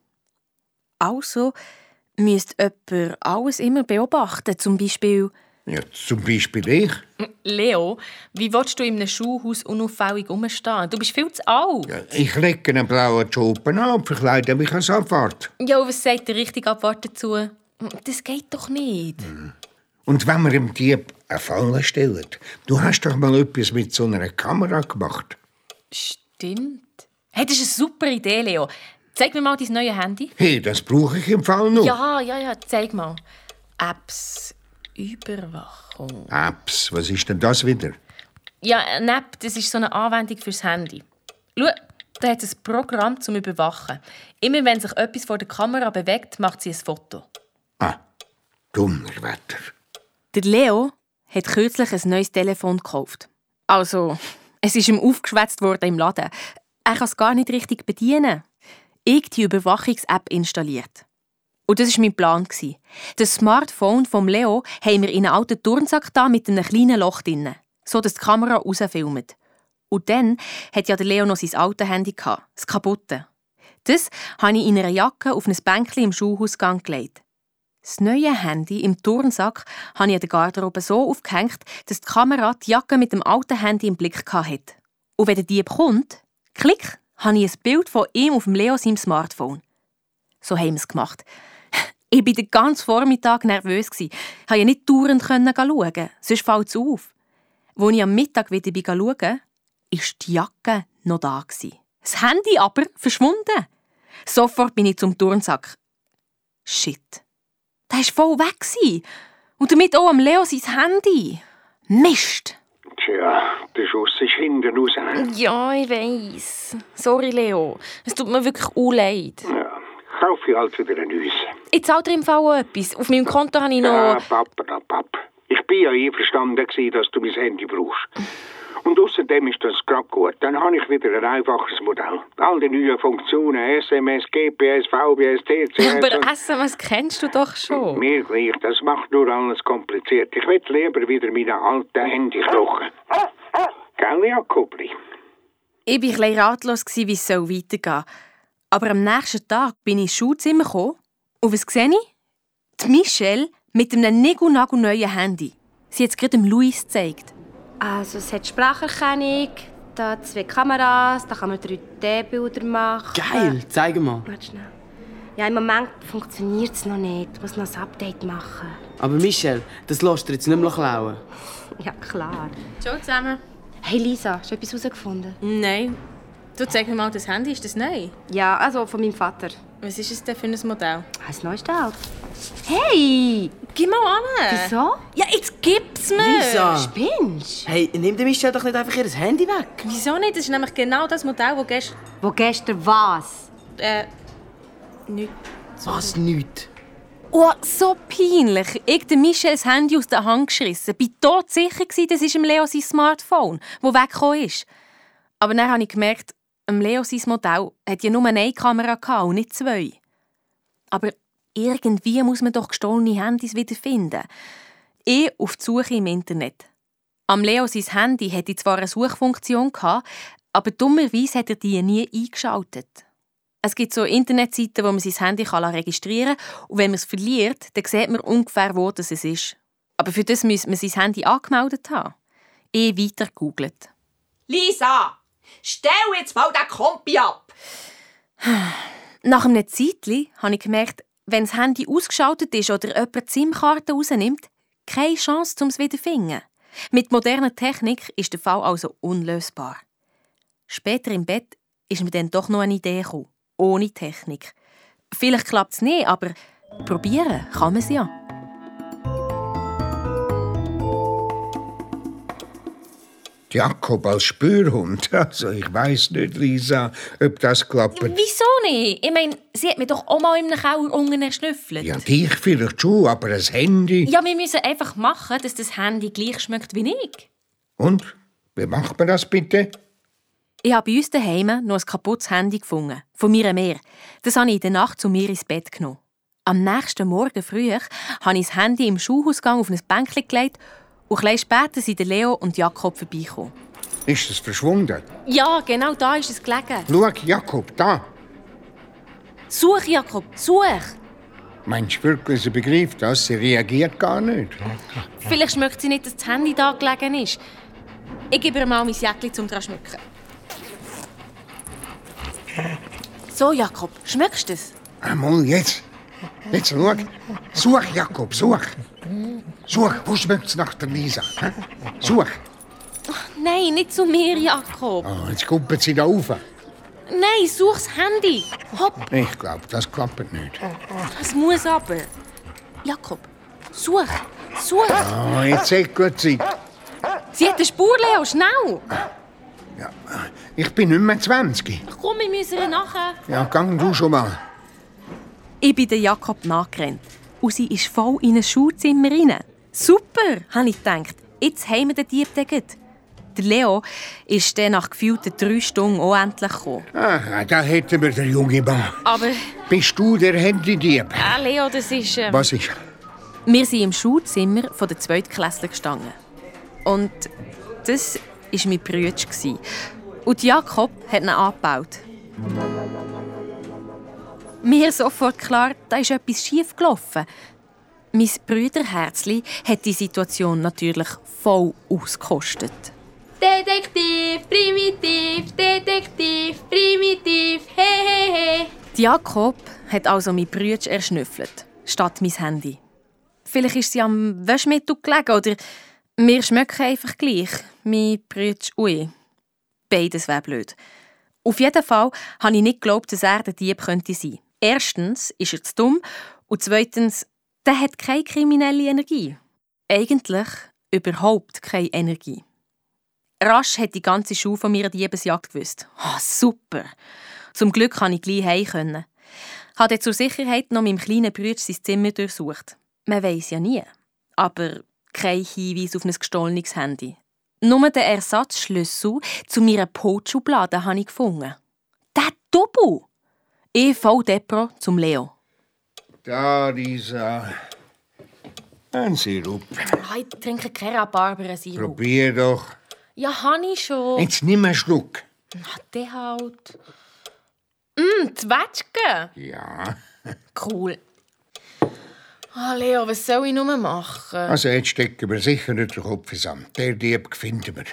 Also müsste jemand alles immer beobachten, zum Beispiel... Ja, zum Beispiel ich. Leo, wie willst du in einem Schulhaus unauffällig rumstehen? Du bist viel zu alt. Ja, ich lege einen blauen Jopen an und verkleide mich als Abfahrt. Ja, und was sagt der richtige Abwart dazu? Das geht doch nicht. Und wenn wir dem Dieb eine Falle stellen, du hast doch mal etwas mit so einer Kamera gemacht. Stimmt. Hey, das ist eine super Idee, Leo. Zeig mir mal dein neues Handy. Hey, das brauche ich im Fall noch. Ja, ja, ja, zeig mal. Apps, Überwachung. Apps, was ist denn das wieder? Ja, eine App, das ist so eine Anwendung fürs Handy. Schau, da hat es ein Programm zum Überwachen. Immer wenn sich etwas vor der Kamera bewegt, macht sie ein Foto. Dummerwetter. Der Leo hat kürzlich ein neues Telefon gekauft. Also, es ist ihm aufgeschwätzt worden im Laden. Er kann es gar nicht richtig bedienen. Ich die Überwachungs-App installiert. Und das war mein Plan. Das Smartphone vom Leo haben wir in einen alten Turnsack da mit einem kleinen Loch drin, so dass die Kamera rausfilmt. Und dann hat ja der Leo noch sein altes Handy das kaputte. Das habe ich in einer Jacke auf ein Bänkchen im Schulhausgang gelegt. Das neue Handy im Turnsack habe ich an der Garderobe so aufgehängt, dass die Kamera die Jacke mit dem alten Handy im Blick hatte. Und wenn der Dieb kommt, klick, habe ich ein Bild von ihm auf dem Leo seinem Smartphone. So haben wir es gemacht. Ich war den ganzen Vormittag nervös. Ich konnte ja nicht dauernd schauen, sonst fällt es auf. Als ich am Mittag wieder schauen war die Jacke noch da. Das Handy aber verschwunden. Sofort bin ich zum Turnsack. Shit. Der war voll weg. Und damit auch am Leo sein Handy. Mist. Tja, der Schuss ist hinten raus. Ja, ich weiss. Sorry, Leo. Es tut mir wirklich leid. Ja, kaufe ich halt wieder ein neues. Ich zahle dir im Fall etwas. Auf meinem Konto habe ich noch... Ja, Papa, Papa. Ich bin ja einverstanden, dass du mein Handy brauchst. Und außerdem ist das gerade gut. Dann habe ich wieder ein einfaches Modell. All die neuen Funktionen, SMS, GPS, VBS, TCS... Aber SMS kennst du doch schon. Mir gleich, das macht nur alles kompliziert. Ich will lieber wieder meine alten Handy kochen. Gell, Jakobli? Ich war bisschen ratlos, wie es weitergehen soll. Aber am nächsten Tag bin ich ins Schulzimmer gekommen und was sehe ich? Die Michelle mit einem neuen Handy. Sie hat es gerade dem Luis gezeigt. Also es hat Spracherkennung, da zwei Kameras, da kann man 3D-Bilder machen. Geil, zeig mal. Warte schnell. Ja, im Moment funktioniert es noch nicht. Ich muss noch ein Update machen. Aber Michelle, das lässt dir jetzt nicht mehr klauen. Ja, klar. Ciao zusammen. Hey Lisa, hast du etwas herausgefunden? Nein. Du zeig mir mal das Handy, ist das neu? Ja, also von meinem Vater. Was ist es denn für ein Modell? Ein neues halt. Hey! Gib mal an! Wieso? Ja, jetzt gib's mir! Lisa! Spinnst? Hey, nimm der Michelle doch nicht einfach ihr Handy weg. Wieso nicht? Das ist nämlich genau das Modell, das gestern... Wo gestern was? Äh... Nichts. Was nicht? Oh, so peinlich. Ich habe Michelle das Handy aus der Hand geschissen. Ich war tot sicher, das ist im Leo sein Smartphone, das weggekommen ist. Aber dann habe ich gemerkt, Leo sein Modell hat ja nur eine Kamera und nicht zwei. Aber irgendwie muss man doch gestohlene Handys wiederfinden. Ich auf die Suche im Internet. Am Leo sein Handy hatte zwar eine Suchfunktion, aber dummerweise hat er die nie eingeschaltet. Es gibt so Internetseiten, wo man sein Handy registrieren kann und wenn man es verliert, dann sieht man ungefähr, wo das ist. Aber für das muss man sein Handy angemeldet haben. Ich weiter googelt. Lisa, stell jetzt mal den Kompi ab! Nach einem Zeitchen habe ich gemerkt, wenn das Handy ausgeschaltet ist oder jemand die SIM-Karte rausnimmt, keine Chance, um es wieder zu finden. Mit moderner Technik ist der Fall also unlösbar. Später im Bett ist mir dann doch noch eine Idee gekommen, ohne Technik. Vielleicht klappt es nicht, aber probieren kann man es ja. Jakob als Spürhund. Also, ich weiß nicht, Lisa, ob das klappt. Wieso nicht? Ich meine, sie hat mir doch auch mal in einem Kauer unten erschnüffelt. Ja, dich vielleicht schon, aber das Handy. Ja, wir müssen einfach machen, dass das Handy gleich schmeckt wie ich. Und? Wie macht man das bitte? Ich habe bei uns daheim noch ein kaputtes Handy gefunden. Von mir mehr. Das habe ich in der Nacht zu mir ins Bett genommen. Am nächsten Morgen früh habe ich das Handy im Schulhausgang auf ein Bänkchen gelegt und ein später sind Leo und Jakob vorbeigekommen. Ist es verschwunden? Ja, genau da ist es gelegen. Schau, Jakob, da. Such, Jakob, such! Meinst du wirklich, sie begreift das? Sie reagiert gar nicht. Vielleicht schmeckt sie nicht, dass das Handy da gelegen ist. Ich gebe ihr mal mein Jäckchen zum dran schmücken. So, Jakob, schmeckst du es? Einmal jetzt. Jetzt schau. Such, Jakob, such. Such, wo schmeckt es nach der Lisa? hä? Such. Nein, nicht zu mir, Jakob. Oh, jetzt kuppelt sie da rauf. Nein, such das Handy. Hopp, Ich glaube, das klappt nicht. das muss aber. Jakob, such, such. Oh, jetzt säckelt sie. Sie hat eine Spur, Leo, schnell. Ich bin nicht mehr 20. Komm, wir müssen nachher. Ja, gang du schon mal. Ich bin der Jakob nachgerannt. Und sie ist voll in ein Schulzimmer rein. Super, habe ich gedacht. Jetzt haben wir den Dieb gleich. Der Leo ist dann nach gefühlten drei Stunden auch endlich gekommen. Ah, da hätten wir den jungen Mann. Aber, Bist du der Handydieb? äh, Leo, das ist... Ähm, Was ist? Wir sind im Schulzimmer der Zweitklässler gestanden. Und das war mein Bruder. Und Jakob hat ihn angebaut. Mir sofort klar, da ist etwas schief gelaufen. Mein Brüderherzli hat die Situation natürlich voll ausgekostet. Detektiv, primitiv, Detektiv, primitiv, he he he. Jakob hat also mein Brüder erschnüffelt, statt mein Handy. Vielleicht ist sie am Wäschmittel gelegen oder wir schmecken einfach gleich. Mein Brüder ui. Beides wäre blöd. Auf jeden Fall habe ich nicht geglaubt, dass er der Dieb könnte sein. Erstens ist er zu dumm und zweitens, der hat keine kriminelle Energie. Eigentlich überhaupt keine Energie. Rasch hat die ganze Schule von meiner Diebesjagd gewusst. Ah, super! Zum Glück kann ich gleich heim können. Habe zur Sicherheit noch meinem kleinen Bruder sein Zimmer durchsucht. Man weiß ja nie. Aber kein Hinweis auf ein gestohlenes Handy. Nur den Ersatzschlüssel zu meiner Potschublade habe ich gefunden. Der Double! EV Depro zum Leo. Da, Lisa. Ein Sirup. Ah, ich trinke keinen Rhabarber-Sirup. Probier doch. Ja, habe ich schon. Jetzt nimm einen Schluck. Na, der halt. Mm, Zwetschgen. Ja. Cool. Ah, Leo, was soll ich nur machen? Also, jetzt stecken wir sicher nicht den Kopf ins Sand. Der Dieb finden wir.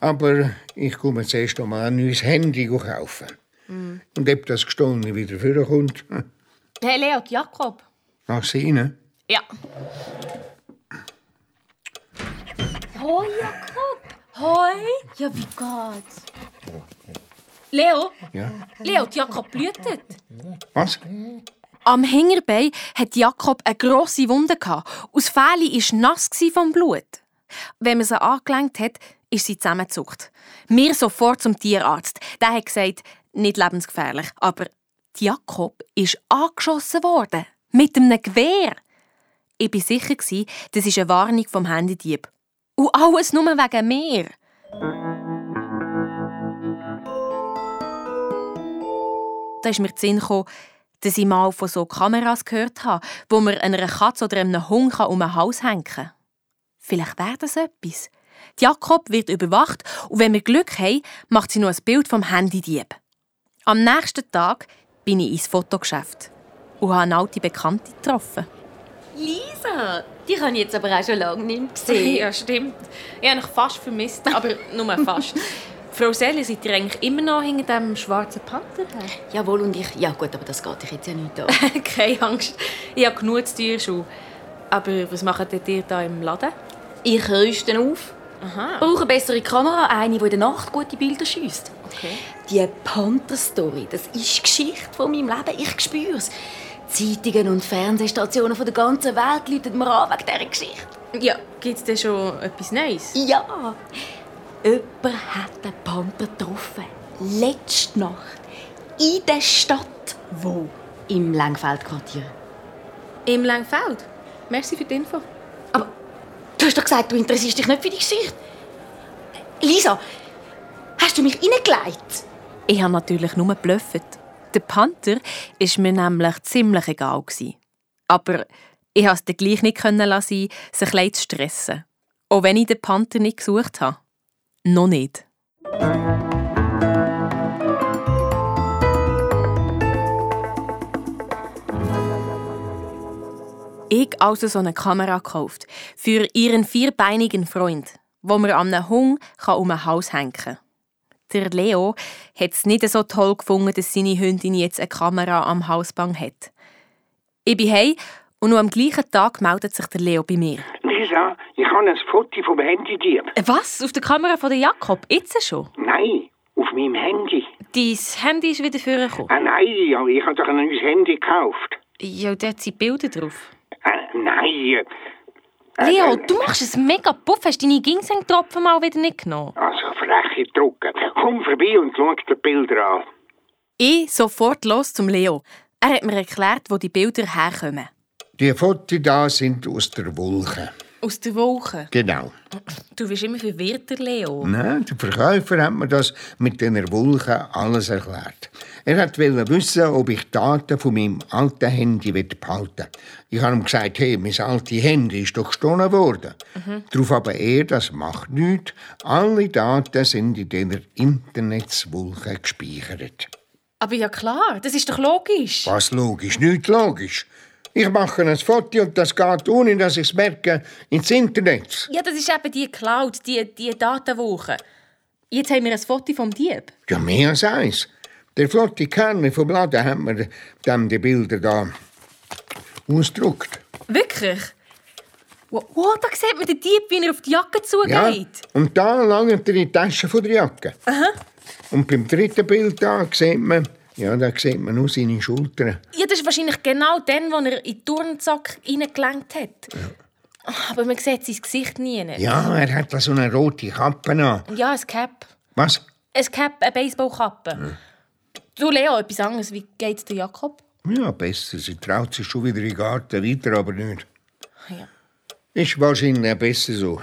Aber ich komme zuerst einmal ein neues Handy kaufen. Mm. Und ob das Gestohlene wieder vorkommt, Hey, Leo, Jakob. nach Ihnen. Ja. Hoi, Jakob. Hoi. Ja, wie geht's? Leo? Ja. Leo, Jakob blutet. Was? Am Hingerbein hat Jakob eine grosse Wunde. das Fähli war nass vom Blut. Wenn man sie angelenkt hat, ist sie zusammengezuckt. Wir sofort zum Tierarzt. Der hat gesagt, nicht lebensgefährlich. Aber Jakob ist angeschossen worden. Mit einem Gewehr. Ich war sicher, das ist eine Warnung vom Handydieb. Und alles nur wegen mir. Da ist mir der Sinn dass ich mal von so Kameras gehört habe, wo man einer Katze oder einem Hund um ein Haus hängen kann. Vielleicht wäre das etwas. Jakob wird überwacht und wenn wir Glück haben, macht sie noch ein Bild vom Handydieb. Am nächsten Tag bin ich ins Fotogeschäft und habe eine alte Bekannte getroffen. Lisa, die habe ich jetzt aber auch schon lange nicht mehr gesehen. Ja, stimmt. Ich habe mich fast vermisst, aber nur fast. Frau Selle, seid ihr eigentlich immer noch hinter dem schwarzen Panther her? Jawohl, und ich... Ja gut, aber das geht dich jetzt ja nicht an. Keine Angst, ich habe genug zu tun schon. Aber was macht ihr hier im Laden? Ich rüste auf. Aha. Brauche eine bessere Kamera, eine, die in der Nacht gute Bilder schießt. Okay. Die Panther-Story, das ist die Geschichte von meinem Leben. Ich spüre es. Zeitungen und Fernsehstationen von der ganzen Welt läuten mir an wegen dieser Geschichte. Ja, gibt es denn schon etwas Neues? Ja. Jemand hat den Panther getroffen. Letzte Nacht. In der Stadt. Wo? Im Langfeldquartier. Im Langfeld? Merci für die Info. Du hast doch gesagt, du interessierst dich nicht für die Geschichte. Lisa, hast du mich reingelegt? Ich habe natürlich nur geblufft. Der Panther war mir nämlich ziemlich egal. Aber ich konnte es gleich nicht lassen, sich ein zu stressen. Auch wenn ich den Panther nicht gesucht habe. Noch nicht. Ich also so eine Kamera gekauft. Für ihren vierbeinigen Freund, wo man an einem Hung um ein Haus hängen kann. Der Leo hat es nicht so toll gefunden, dass seine Hündin jetzt eine Kamera am Hausbang hat. Ich bin heim und noch am gleichen Tag meldet sich der Leo bei mir. Lisa, ich habe ein Foto vom Handydieb. Was? Auf der Kamera von der Jakob? Jetzt schon? Nein, auf meinem Handy. Dein Handy ist wieder vorgekommen. Ah, nein, ja, ich habe doch ein neues Handy gekauft. Ja, dort sind Bilder drauf. Äh, nein. Äh, Leo, äh, du machst es mega puff. Hast deine Ginseng-Tropfen mal wieder nicht genommen? Also freche Drucke. Komm vorbei und schau dir die Bilder an. Ich sofort los zum Leo. Er hat mir erklärt, wo die Bilder herkommen. Die Fotos da sind aus der Wolke. Aus der Woche. Genau. Du bist immer verwirrter, Leo. Nein, der Verkäufer hat mir das mit den Wolken alles erklärt. Er wollte wissen, ob ich Daten von meinem alten Handy behalten will. Ich habe ihm gesagt, hey, mein altes Handy ist doch gestohlen worden. Mhm. Darauf aber er, das macht nichts. Alle Daten sind in dieser Internetswolke gespeichert. Aber ja klar, das ist doch logisch. Was logisch? Nicht logisch. Ich mache ein Foto und das geht, ohne dass ich es merke, ins Internet. Ja, das ist eben die Cloud, die, die Datenwoche. Jetzt haben wir ein Foto vom Dieb. Ja, mehr als eins. Der flotte Kerl vom Laden hat mir dann die Bilder da ausgedruckt. Wirklich? Wow, wow, da sieht man den Dieb, wie er auf die Jacke zugeht. Ja, und da langt er in die Tasche von der Jacke. Aha. Und beim dritten Bild da sieht man, ja, da sieht man nur seine Schultern. Ja, das ist wahrscheinlich genau dann, wo er in den Turnsack reingelenkt hat. Aber man sieht sein Gesicht nie. Ja, er hat da so eine rote Kappe an. Ja, ein Cap. Was? Ein Cap, eine Baseballkappe. Du, Leo, etwas anderes. Wie geht's der Jakob? Ja, besser. Sie traut sich schon wieder in den Garten weiter, aber nicht. Ja. Ist wahrscheinlich besser so.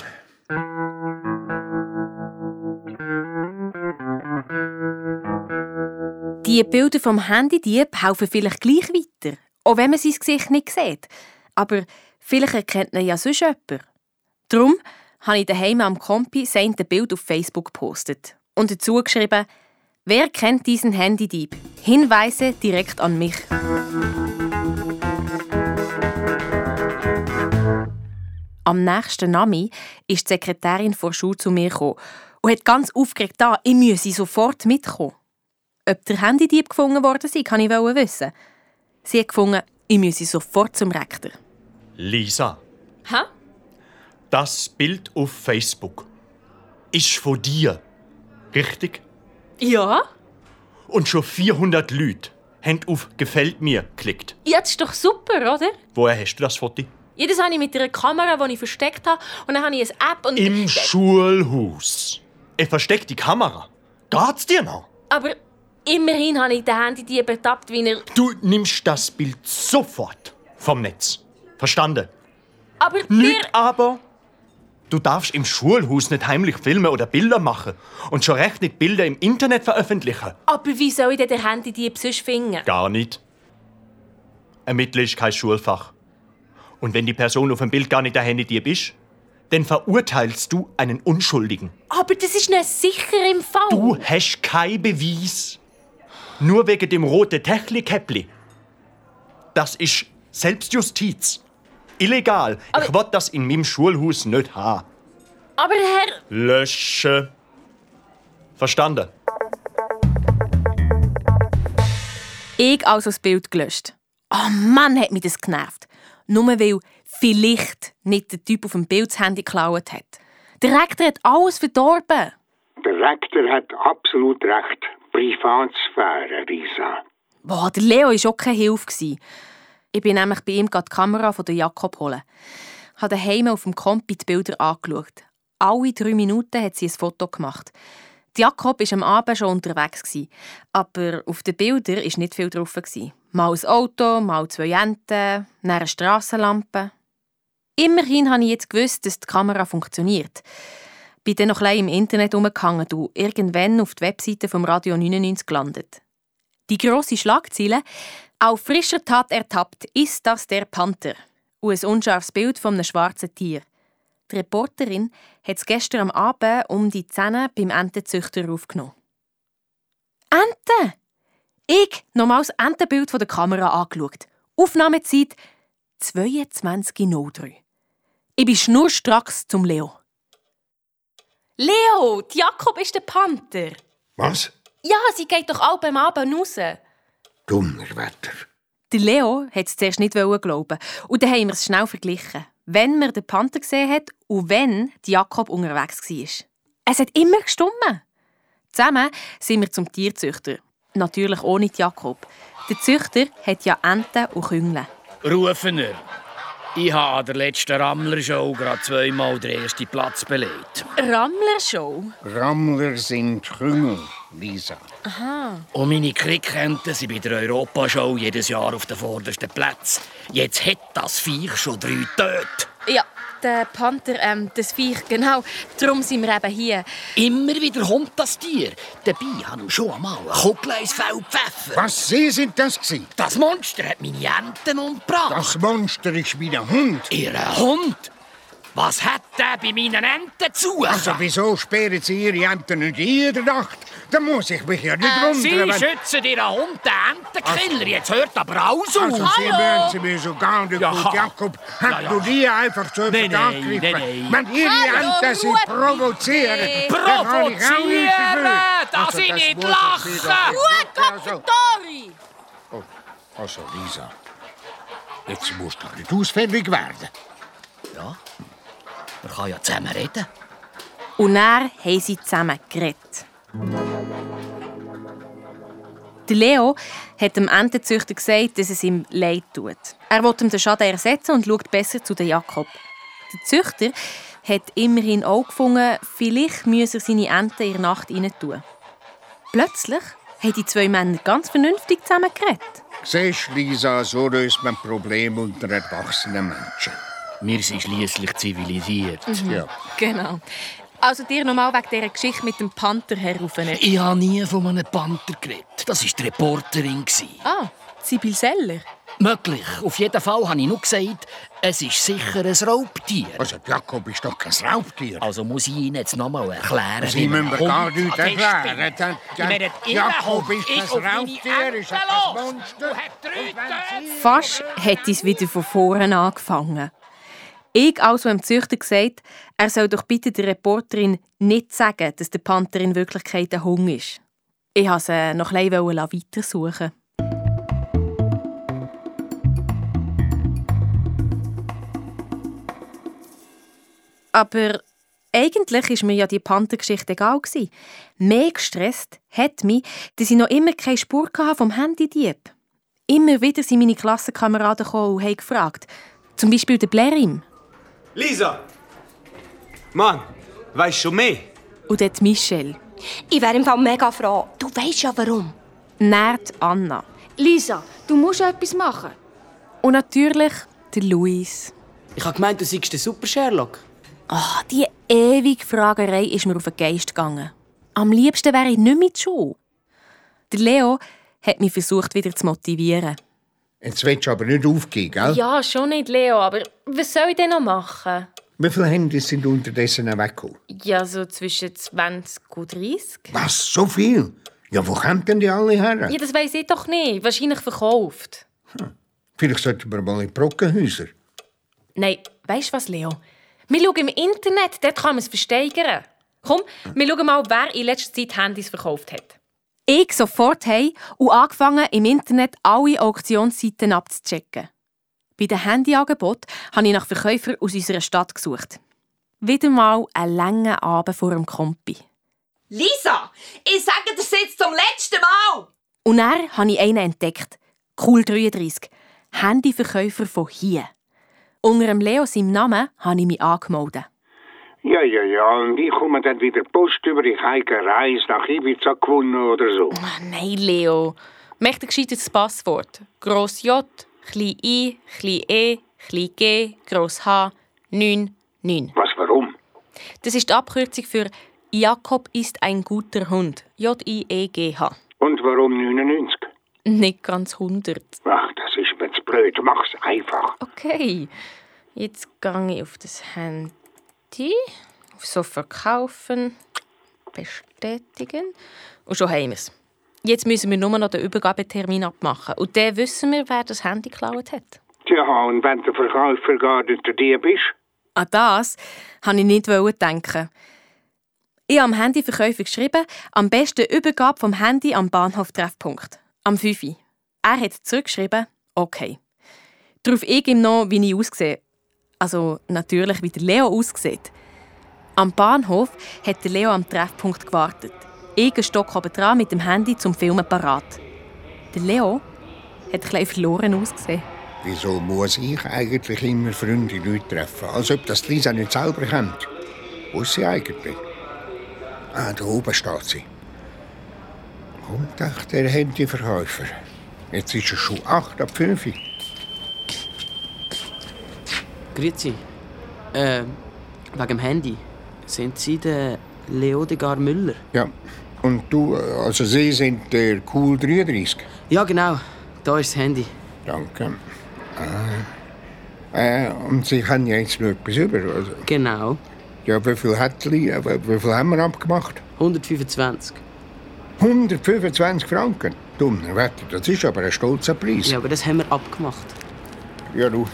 Die Bilder vom Handydieb helfen vielleicht gleich weiter. Auch wenn man sein Gesicht nicht sieht. Aber vielleicht erkennt man ja sonst jemanden. Darum habe ich daheim am Kompi sein Bild auf Facebook gepostet. Und dazu geschrieben, wer kennt diesen Handydieb? Hinweise direkt an mich. Am nächsten Nami ist die Sekretärin der Schule zu mir gekommen und hat ganz aufgeregt da, ich müsse sofort mitkommen. Ob der Handydieb gefunden worden sei, kann ich wissen. Sie hat gefunden, ich müsse sofort zum Rektor. Lisa, Hä? das Bild auf Facebook ist von dir. Richtig? Ja? Und schon 400 Leute haben auf Gefällt mir geklickt. Ja, das ist doch super, oder? Woher hast du das Foto? Ja, das habe ich mit einer Kamera, die ich versteckt habe. Und dann habe ich eine App und... Im Schulhaus. Eine versteckte Kamera. Geht's dir noch? Aber immerhin habe ich den Handydieb ertappt, wie er... Du nimmst das Bild sofort vom Netz. Verstanden? Aber Nicht aber. Du darfst im Schulhaus nicht heimlich filmen oder Bilder machen. Und schon recht nicht Bilder im Internet veröffentlichen. Aber wie soll ich denn den Handydieb sonst finden? Gar nicht. Ermitteln ist kein Schulfach. Und wenn die Person auf dem Bild gar nicht der Handydieb ist, dann verurteilst du einen Unschuldigen. Aber das ist nicht sicher im Fall. Du hast keinen Beweis. Nur wegen dem roten Technikkäppli. Das ist Selbstjustiz. Illegal. ich will das in meinem Schulhaus nicht haben. Aber Herr... Löschen. Verstanden? Ich also das Bild gelöscht. Oh Mann, hat mich das genervt. Nur weil vielleicht nicht der Typ auf dem Bild das Handy geklaut hat. Der Rektor hat alles verdorben. Der Rektor hat absolut recht. Privatsphäre, Risa. Boah, der Leo war auch keine Hilfe. Ich bin nämlich bei ihm die Kamera von Jakob holen. Ich habe daheim auf dem Kompi die Bilder angeschaut. Alle drei Minuten hat sie ein Foto gemacht. Die Jakob war am Abend schon unterwegs, aber auf den Bildern war nicht viel drauf. Mal ein Auto, mal zwei Enten, eine Strassenlampe. Immerhin habe ich jetzt gewusst, dass die Kamera funktioniert. Bin dann noch ein im Internet umgehangen und irgendwann auf die Webseite vom Radio 99 gelandet. Die grosse Schlagzeile «Auf frischer Tat ertappt, ist das der Panther?» und ein unscharfes Bild von einem schwarzen Tier. Die Reporterin hat es gestern am Abend um die Zähne beim Entenzüchter aufgenommen. Ente! Ich nochmal das Entenbild von der Kamera angeschaut. Aufnahmezeit 22.03. Ich bin schnurstracks zum Leo. Leo, die Jakob ist der Panther. Was? Ja, sie geht doch auch beim Abend raus. Donnerwetter. Der Leo hat es zuerst nicht glauben. Und dann haben wir es schnell verglichen. Wenn man den Panther gesehen hat und wenn die Jakob unterwegs war. Es hat immer gestummen. Zusammen sind wir zum Tierzüchter. Natürlich ohne die Jakob. Der Züchter hat ja Enten und Küngel. Rufener. Ich habe an der letzten Rammler-Show gerade zweimal den ersten Platz belegt. Rammler-Show? Rammler sind Krümel, Lisa. Aha. Und meine Krickenten sind bei der Europashow jedes Jahr auf den vordersten Plätzen. Jetzt hat das Viech schon drei Töte. Ja, der Panther, ähm, das Viech, genau. Darum sind wir eben hier. Immer wieder kommt das Tier. Dabei habe ich schon einmal ein Kugel ins Fell gepfeffert. Was Sie sind das gewesen? Das Monster hat meine Enten umgebracht. Das Monster ist wie ein Hund. Ihr Hund? Was hat der bei meinen Enten zu? Also wieso sperren Sie Ihre Enten nicht in jeder Nacht? Da muss ich mich ja nicht Äh, Sie wundern. wenn- schützen Ihren Hund, den Entenkiller. Jetzt hört aber aus. Also Sie mögen Sie mir so gar nicht Ja. gut. Jakob, hat Ja, ja. du die einfach so Nein, nein, angegriffen? nein, nein. Wenn Ihre Hallo, Enten Sie Ruhe, provozieren, dann habe ich auch Provozieren, dass Also, ich das nicht muss ich lache. Sie doch- Ruhe, Also, Tori! also Lisa, jetzt musst du nicht ausfällig werden. Ja, man kann ja zusammen reden. Und dann haben sie zusammen geredet. Der Leo hat dem Entenzüchter gesagt, dass es ihm leid tut. Er will ihm den Schaden ersetzen und schaut besser zu den Jakob. Der Züchter hat immerhin auch gefunden, vielleicht müsse er seine Enten in der Nacht rein tun. Plötzlich haben die zwei Männer ganz vernünftig zusammen geredet. Siehst du, Lisa, so löst man Probleme unter erwachsenen Menschen. Wir sind schließlich zivilisiert. Mhm. Ja. Genau. Also dir nochmal wegen dieser Geschichte mit dem Panther herufen. Ich habe nie von einem Panther geredet. Das war die Reporterin. Ah, Sibyl Seller. Möglich. Auf jeden Fall habe ich nur gesagt, es ist sicher ein Raubtier. Also Jakob ist doch kein Raubtier. Also muss ich Ihnen jetzt noch mal erklären, Sie müssen mir gar nichts erklären. Dann- dann- Jakob ist kein Raubtier, ist ein los. Monster. Hat. Fast hätte es wieder von vorne angefangen. Ich also dem Züchter gesagt, er soll doch bitte der Reporterin nicht sagen, dass der Panther in Wirklichkeit ein Hund ist. Ich wollte sie noch ein bisschen weitersuchen. Aber eigentlich war mir ja die Panthergeschichte egal. Mehr gestresst hat mich, dass ich noch immer keine Spur vom Handydieb. Immer wieder sind meine Klassenkameraden gekommen und haben gefragt. Zum Beispiel der Blerim. Lisa! Mann, weißt schon mehr? Und dort Michelle. Ich wäre im Fall mega froh. Du weißt ja warum. Nährt Anna. Lisa, du musst etwas machen. Und natürlich der Luis. Ich habe gemeint, du seist der Super Sherlock. Ah, die ewige Fragerei ist mir auf den Geist gegangen. Am liebsten wäre ich nicht mit Schule. Der Leo hat mich versucht, wieder zu motivieren. Jetzt willst du aber nicht aufgeben, gell? Ja, schon nicht, Leo, aber was soll ich denn noch machen? Wie viele Handys sind unterdessen weggekommen? Ja, so zwischen 20 und 30. Was, so viel? Ja, wo kommen denn die alle her? Ja, das weiß ich doch nicht. Wahrscheinlich verkauft. Vielleicht sollten wir mal in Brockenhäuser. Nein, weißt du was, Leo? Wir schauen im Internet, dort kann man es versteigern. Komm, wir schauen mal, wer in letzter Zeit Handys verkauft hat. Ich sofort heim und angefangen, im Internet alle Auktionsseiten abzuchecken. Bei den Handyangeboten habe ich nach Verkäufern aus unserer Stadt gesucht. Wieder mal einen langen Abend vor dem Kompi. Lisa, ich sage das jetzt zum letzten Mal! Und dann habe ich einen entdeckt. Cool 33. Handyverkäufer von hier. Unter dem Leo seinem Namen habe ich mich angemeldet. Ja, ja, ja, und ich komme dann wieder Post über, ich habe eine Reise nach Ibiza gewonnen oder so. Ach, nein, Leo. Mach dir gescheit das Passwort. Gross J, klein I, klein E, klein G, gross H, 9, 9. Was, warum? Das ist die Abkürzung für Jakob ist ein guter Hund. J-I-E-G-H. Und warum 99? Nicht ganz 100. Ach, das ist mir zu blöd. Mach's einfach. Okay. Jetzt gehe ich auf das Handy. Auf so verkaufen. Bestätigen. Und schon haben wir es. Jetzt müssen wir nur noch den Übergabetermin abmachen. Und dann wissen wir, wer das Handy geklaut hat. Tja, und wenn der Verkäufer gar nicht der Dieb ist? An das wollte ich nicht denken. Ich habe am Handyverkäufer geschrieben, am besten Übergabe vom Handy am Bahnhof-Treffpunkt. Am 5. Uhr. Er hat zurückgeschrieben, okay. Darauf ich ihm noch, wie ich aussehe. Also natürlich, wie der Leo aussieht. Am Bahnhof hat der Leo am Treffpunkt gewartet. Ich einen Stock oben dran mit dem Handy zum Filmen parat. Der Leo hat bisschen verloren ausgesehen. Wieso muss ich eigentlich immer fremde Leute treffen? Als ob das Lisa nicht selber kennt. Wo ist sie eigentlich? Ah, da oben steht sie. Und echt der Handyverkäufer. Jetzt ist es schon 8 ab 5. Grüezi. Äh, wegen dem Handy. Sind Sie der Leodegar Müller? Ja. Und du, also Sie sind der Cool 33? Ja, genau. Da ist das Handy. Danke. Ah. Äh, und Sie haben ja jetzt noch etwas über, also. Genau. Ja, wie viel hat äh, wie viel haben wir abgemacht? 125. 125 Franken? Dummer Wetter, das ist aber ein stolzer Preis. Ja, aber das haben wir abgemacht. Ja, du.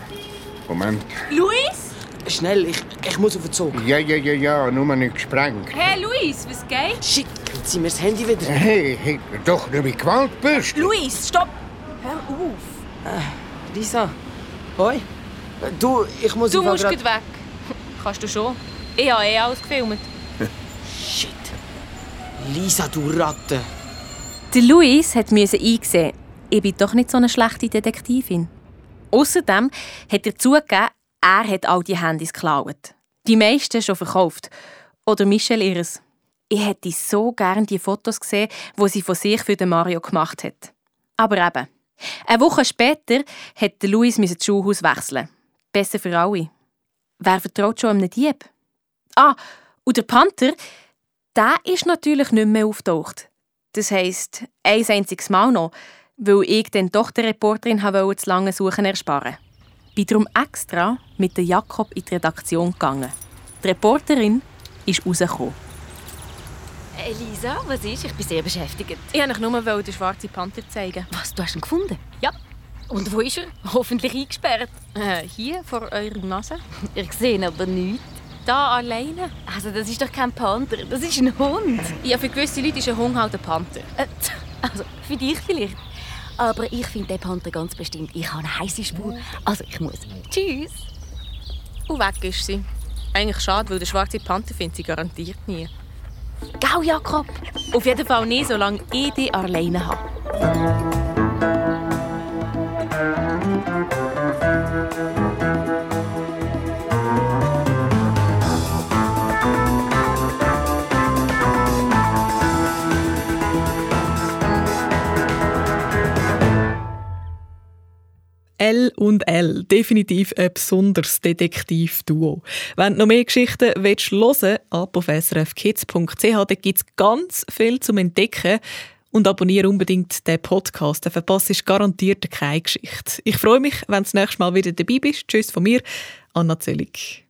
Moment. Luis? Schnell, ich, ich muss auf den Zug. Ja, ja, ja, ja, nur nicht gesprengt. Hey Luis, was geht? Shit, jetzt sind wir das Handy wieder. Hey, hey, doch nicht mit Gewalt bist. Luis, stopp! Hör auf! Äh, Lisa. Hoi. Du, ich muss Du musst grad- weg. Kannst du schon? Ich habe eh alles gefilmt. Shit. Lisa, du Ratte. Der Luis hat einsehen, ich bin doch nicht so eine schlechte Detektivin. Außerdem hat er zugegeben, er hat all die Handys geklaut. Die meisten schon verkauft. Oder Michelle ihres. Ich hätte so gern die Fotos gesehen, wo sie von sich für den Mario gemacht hat. Aber eben. Eine Woche später der Luis das Schulhaus wechseln. Besser für alle. Wer vertraut schon einem Dieb? Ah, und der Panther, der ist natürlich nicht mehr auftaucht. Das heisst, ein einziges Mal noch, weil ich dann doch der Reporterin wollte das lange Suchen ersparen. Bin darum extra mit der Jakob in die Redaktion gegangen. Die Reporterin ist rausgekommen. Elisa, was ist? Ich bin sehr beschäftigt. Ich wollte nur den schwarzen Panther zeigen. Was, du hast ihn gefunden? Ja. Und wo ist er? Hoffentlich eingesperrt. Äh, hier vor eurer Nase. Ich sehe aber nichts. Da alleine. Also das ist doch kein Panther, das ist ein Hund. Ja, für gewisse Leute ist ein Hund halt ein Panther. Äh, Also für dich vielleicht. Aber ich finde den Panther ganz bestimmt. Ich habe eine heiße Spur. Also ich muss. Tschüss. Und weg ist sie. Eigentlich schade, weil der schwarze Panther findet sie garantiert nie. Gau, Jakob. Auf jeden Fall nie, solange ich dich alleine habe. L und L, definitiv ein besonderes Detektivduo. Wenn du noch mehr Geschichten willst, hören ab auf srfkids.ch, da gibt es ganz viel zum Entdecken. Und abonniere unbedingt den Podcast, dann verpasst du garantiert keine Geschichte. Ich freue mich, wenn du das nächste Mal wieder dabei bist. Tschüss von mir, Anna Zöllig.